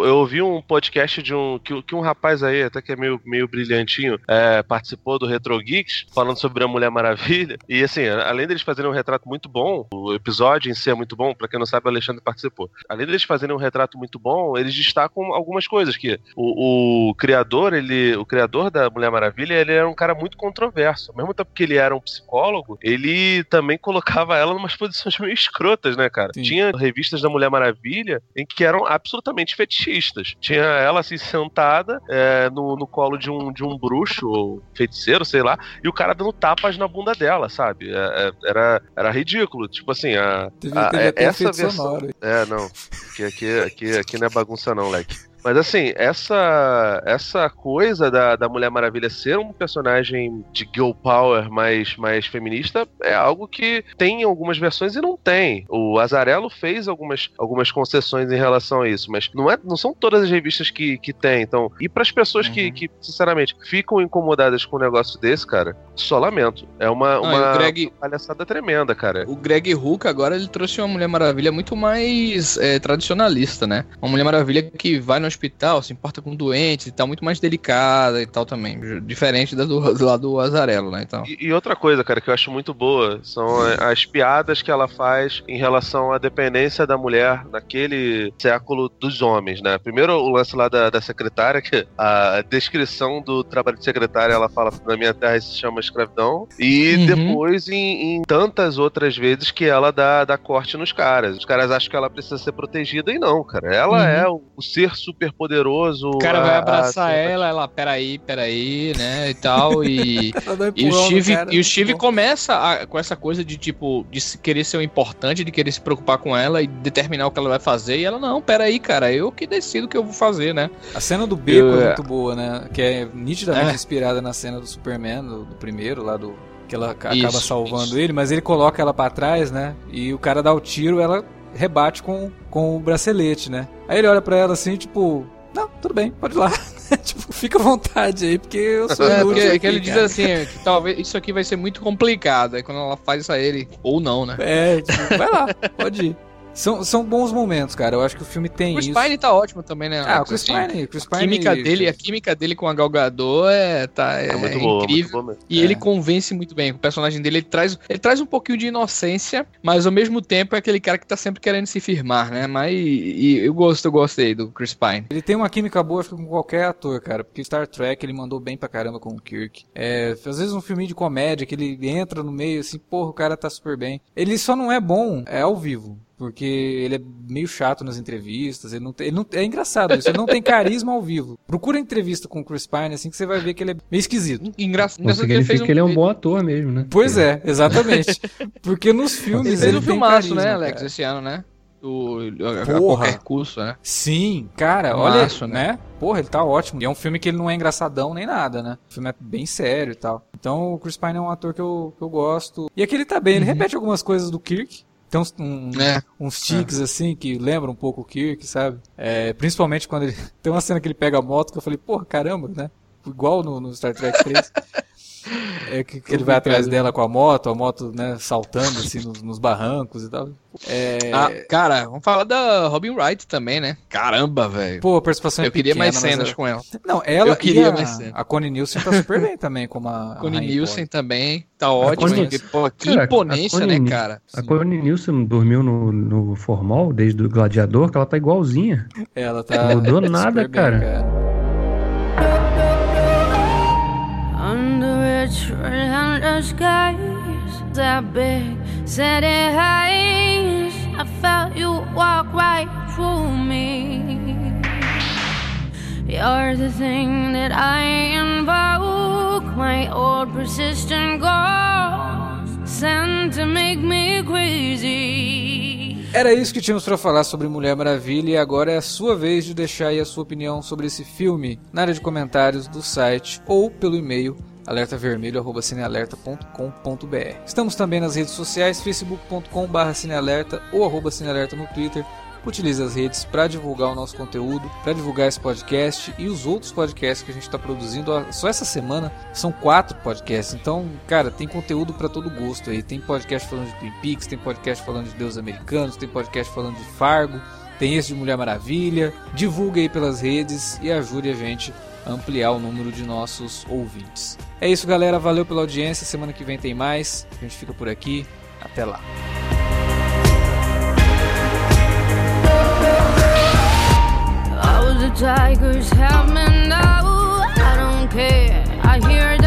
o- eu ouvi um podcast de um que, que um rapaz aí, até que é meio, meio brilhantinho, é, participou do Retro Geeks, falando sobre a Mulher Maravilha. E assim, além deles fazerem um retrato muito bom, o episódio em si é muito bom, pra quem não sabe, o Alexandre participou. Além deles fazerem um retrato muito bom, eles destacam algumas coisas que o, o criador, ele, o criador da Mulher Maravilha, ele era um cara muito controverso. Ao mesmo tempo que ele era um psicólogo, ele também colocava ela em umas posições meio escrotas, né, cara? Sim. Tinha revistas da Mulher Maravilha em que eram absolutamente fetichistas. Tinha ela assim sentada é, no, no colo de um, de um bruxo ou feiticeiro, sei lá, e o cara dando tapas na bunda dela, sabe? É, é, era, era ridículo. Tipo assim, a, Teve, a- teve é- até essa versão. sonoro. É, não. Aqui, aqui, aqui, aqui não é bagunça, não, leque. Mas assim, essa essa coisa da, da Mulher Maravilha ser um personagem de girl power mais, mais feminista é algo que tem em algumas versões e não tem. O Azarello fez algumas, algumas concessões em relação a isso, mas não, é, não são todas as revistas que, que tem. Então, e para as pessoas que, Uhum. que, sinceramente, ficam incomodadas com um negócio desse, cara, só lamento. É uma, Não, uma Greg- palhaçada tremenda, cara. O Greg Hook agora ele trouxe uma Mulher Maravilha muito mais é, tradicionalista, né? Uma Mulher Maravilha que vai no hospital, se importa com doentes e tal, muito mais delicada e tal também. Diferente da do, do lado do Azarelo, né? Então. E, e outra coisa, cara, que eu acho muito boa são as piadas que ela faz em relação à dependência da mulher naquele século dos homens, né? Primeiro o lance lá da, da secretária, que a descrição do trabalho de secretária, ela fala na minha terra isso se chama escravidão. E Uhum. depois em, em tantas outras vezes que ela dá, dá corte nos caras. Os caras acham que ela precisa ser protegida e não, cara. Ela Uhum. é o, o ser super poderoso. O cara vai abraçar a- ela, ela, peraí, peraí, né? E tal, e. E o Steve, cara, e o Steve começa a- com essa coisa de tipo, de se- querer ser o importante, de querer se preocupar com ela e determinar o que ela vai fazer. E ela, não, peraí, cara, eu que decido o que eu vou fazer, né? A cena do beco Eu- é muito boa, né? Que é nitidamente É. inspirada na cena do Superman, do, do primeiro, lá do. Que ela Isso, acaba salvando isso. ele, mas ele coloca ela pra trás, né? E o cara dá o tiro, ela rebate com, com o bracelete, né? Aí ele olha pra ela assim, tipo, não, tudo bem, pode ir lá. tipo, fica à vontade aí, porque eu sou É, porque aqui, que ele diz cara. assim, que talvez isso aqui vai ser muito complicado. Aí quando ela faz isso a ele, ou não, né? É, tipo, vai lá, pode ir. São, são bons momentos, cara. Eu acho que o filme tem O Chris isso. Pine tá ótimo também, né? Ah, o Alex? Chris Assim, Pine, Chris A Pine. química dele, a química dele com a Gal Gadot é, tá, é, É muito boa, muito incrível. boa mesmo. E É. ele convence muito bem. O personagem dele, ele traz, ele traz um pouquinho de inocência, mas ao mesmo tempo é aquele cara que tá sempre querendo se firmar, né? Mas e, e eu gosto, eu gostei do Chris Pine. Ele tem uma química boa acho que com qualquer ator, cara. Porque Star Trek ele mandou bem pra caramba com o Kirk. É, às vezes um filme de comédia que ele entra no meio assim, porra, o cara tá super bem. Ele só não é bom é ao vivo. Porque ele é meio chato nas entrevistas, ele não tem, ele não, é engraçado isso, ele não tem carisma ao vivo. Procura entrevista com o Chris Pine, assim, que você vai ver que ele é meio esquisito. Engraçado que ele fez significa que ele é um bom ator mesmo, né? Pois é, exatamente. Porque nos filmes Ele ele, fez um tem filmaço, carisma, né, Alex, cara. esse ano, né? O, Porra. a qualquer curso, né? Sim, cara, olha, né? né? Porra, ele tá ótimo. E é um filme que ele não é engraçadão nem nada, né? O filme é bem sério e tal. Então o Chris Pine é um ator que eu, que eu gosto. E aqui ele tá bem, ele repete algumas coisas do Kirk. Tem uns, um- É. uns tiques assim que lembram um pouco o Kirk, sabe? É, principalmente quando ele. Tem uma cena que ele pega a moto que eu falei, porra, caramba, né? Igual no, no Star Trek 3. É que, que ele vai atrás dela com a moto, a moto, né, saltando assim nos, nos barrancos e tal. É, Ah, cara, vamos falar da Robin Wright também, né? Caramba, velho. pô, a participação é Eu queria mais pequena, mas cenas ela- com ela. Não, ela Eu queria e a, mais cenas. a Connie Nielsen tá super bem também, como a, a Connie Nielsen também tá ótimo. Connie- porque, pô, que Cara, imponência, Connie né, cara? A Connie Nielsen dormiu no, no formal desde o Gladiador, que ela tá igualzinha. Ela tá Não mudou super nada, bem, cara. Under its the skies that big I felt you walk right through me. You're the thing that I invoke, my old persistent ghost, sent to make me crazy. Era isso que tínhamos pra falar sobre Mulher Maravilha e agora é a sua vez de deixar aí a sua opinião sobre esse filme na área de comentários do site ou pelo e-mail alertavermelho@cinealerta.com.br. Estamos também nas redes sociais facebook.com/cinealerta ou arroba cinealerta no Twitter. Utilize as redes para divulgar o nosso conteúdo, para divulgar esse podcast e os outros podcasts que a gente está produzindo. Só essa semana são quatro podcasts. Então, cara, tem conteúdo para todo gosto aí. Tem podcast falando de Twin Peaks, tem podcast falando de Deus Americanos, tem podcast falando de Fargo, tem esse de Mulher Maravilha. Divulgue aí pelas redes e ajude a gente ampliar o número de nossos ouvintes. É isso, galera. Valeu pela audiência. Semana que vem tem mais. A gente fica por aqui. Até lá. Tigers now. I don't care. I hear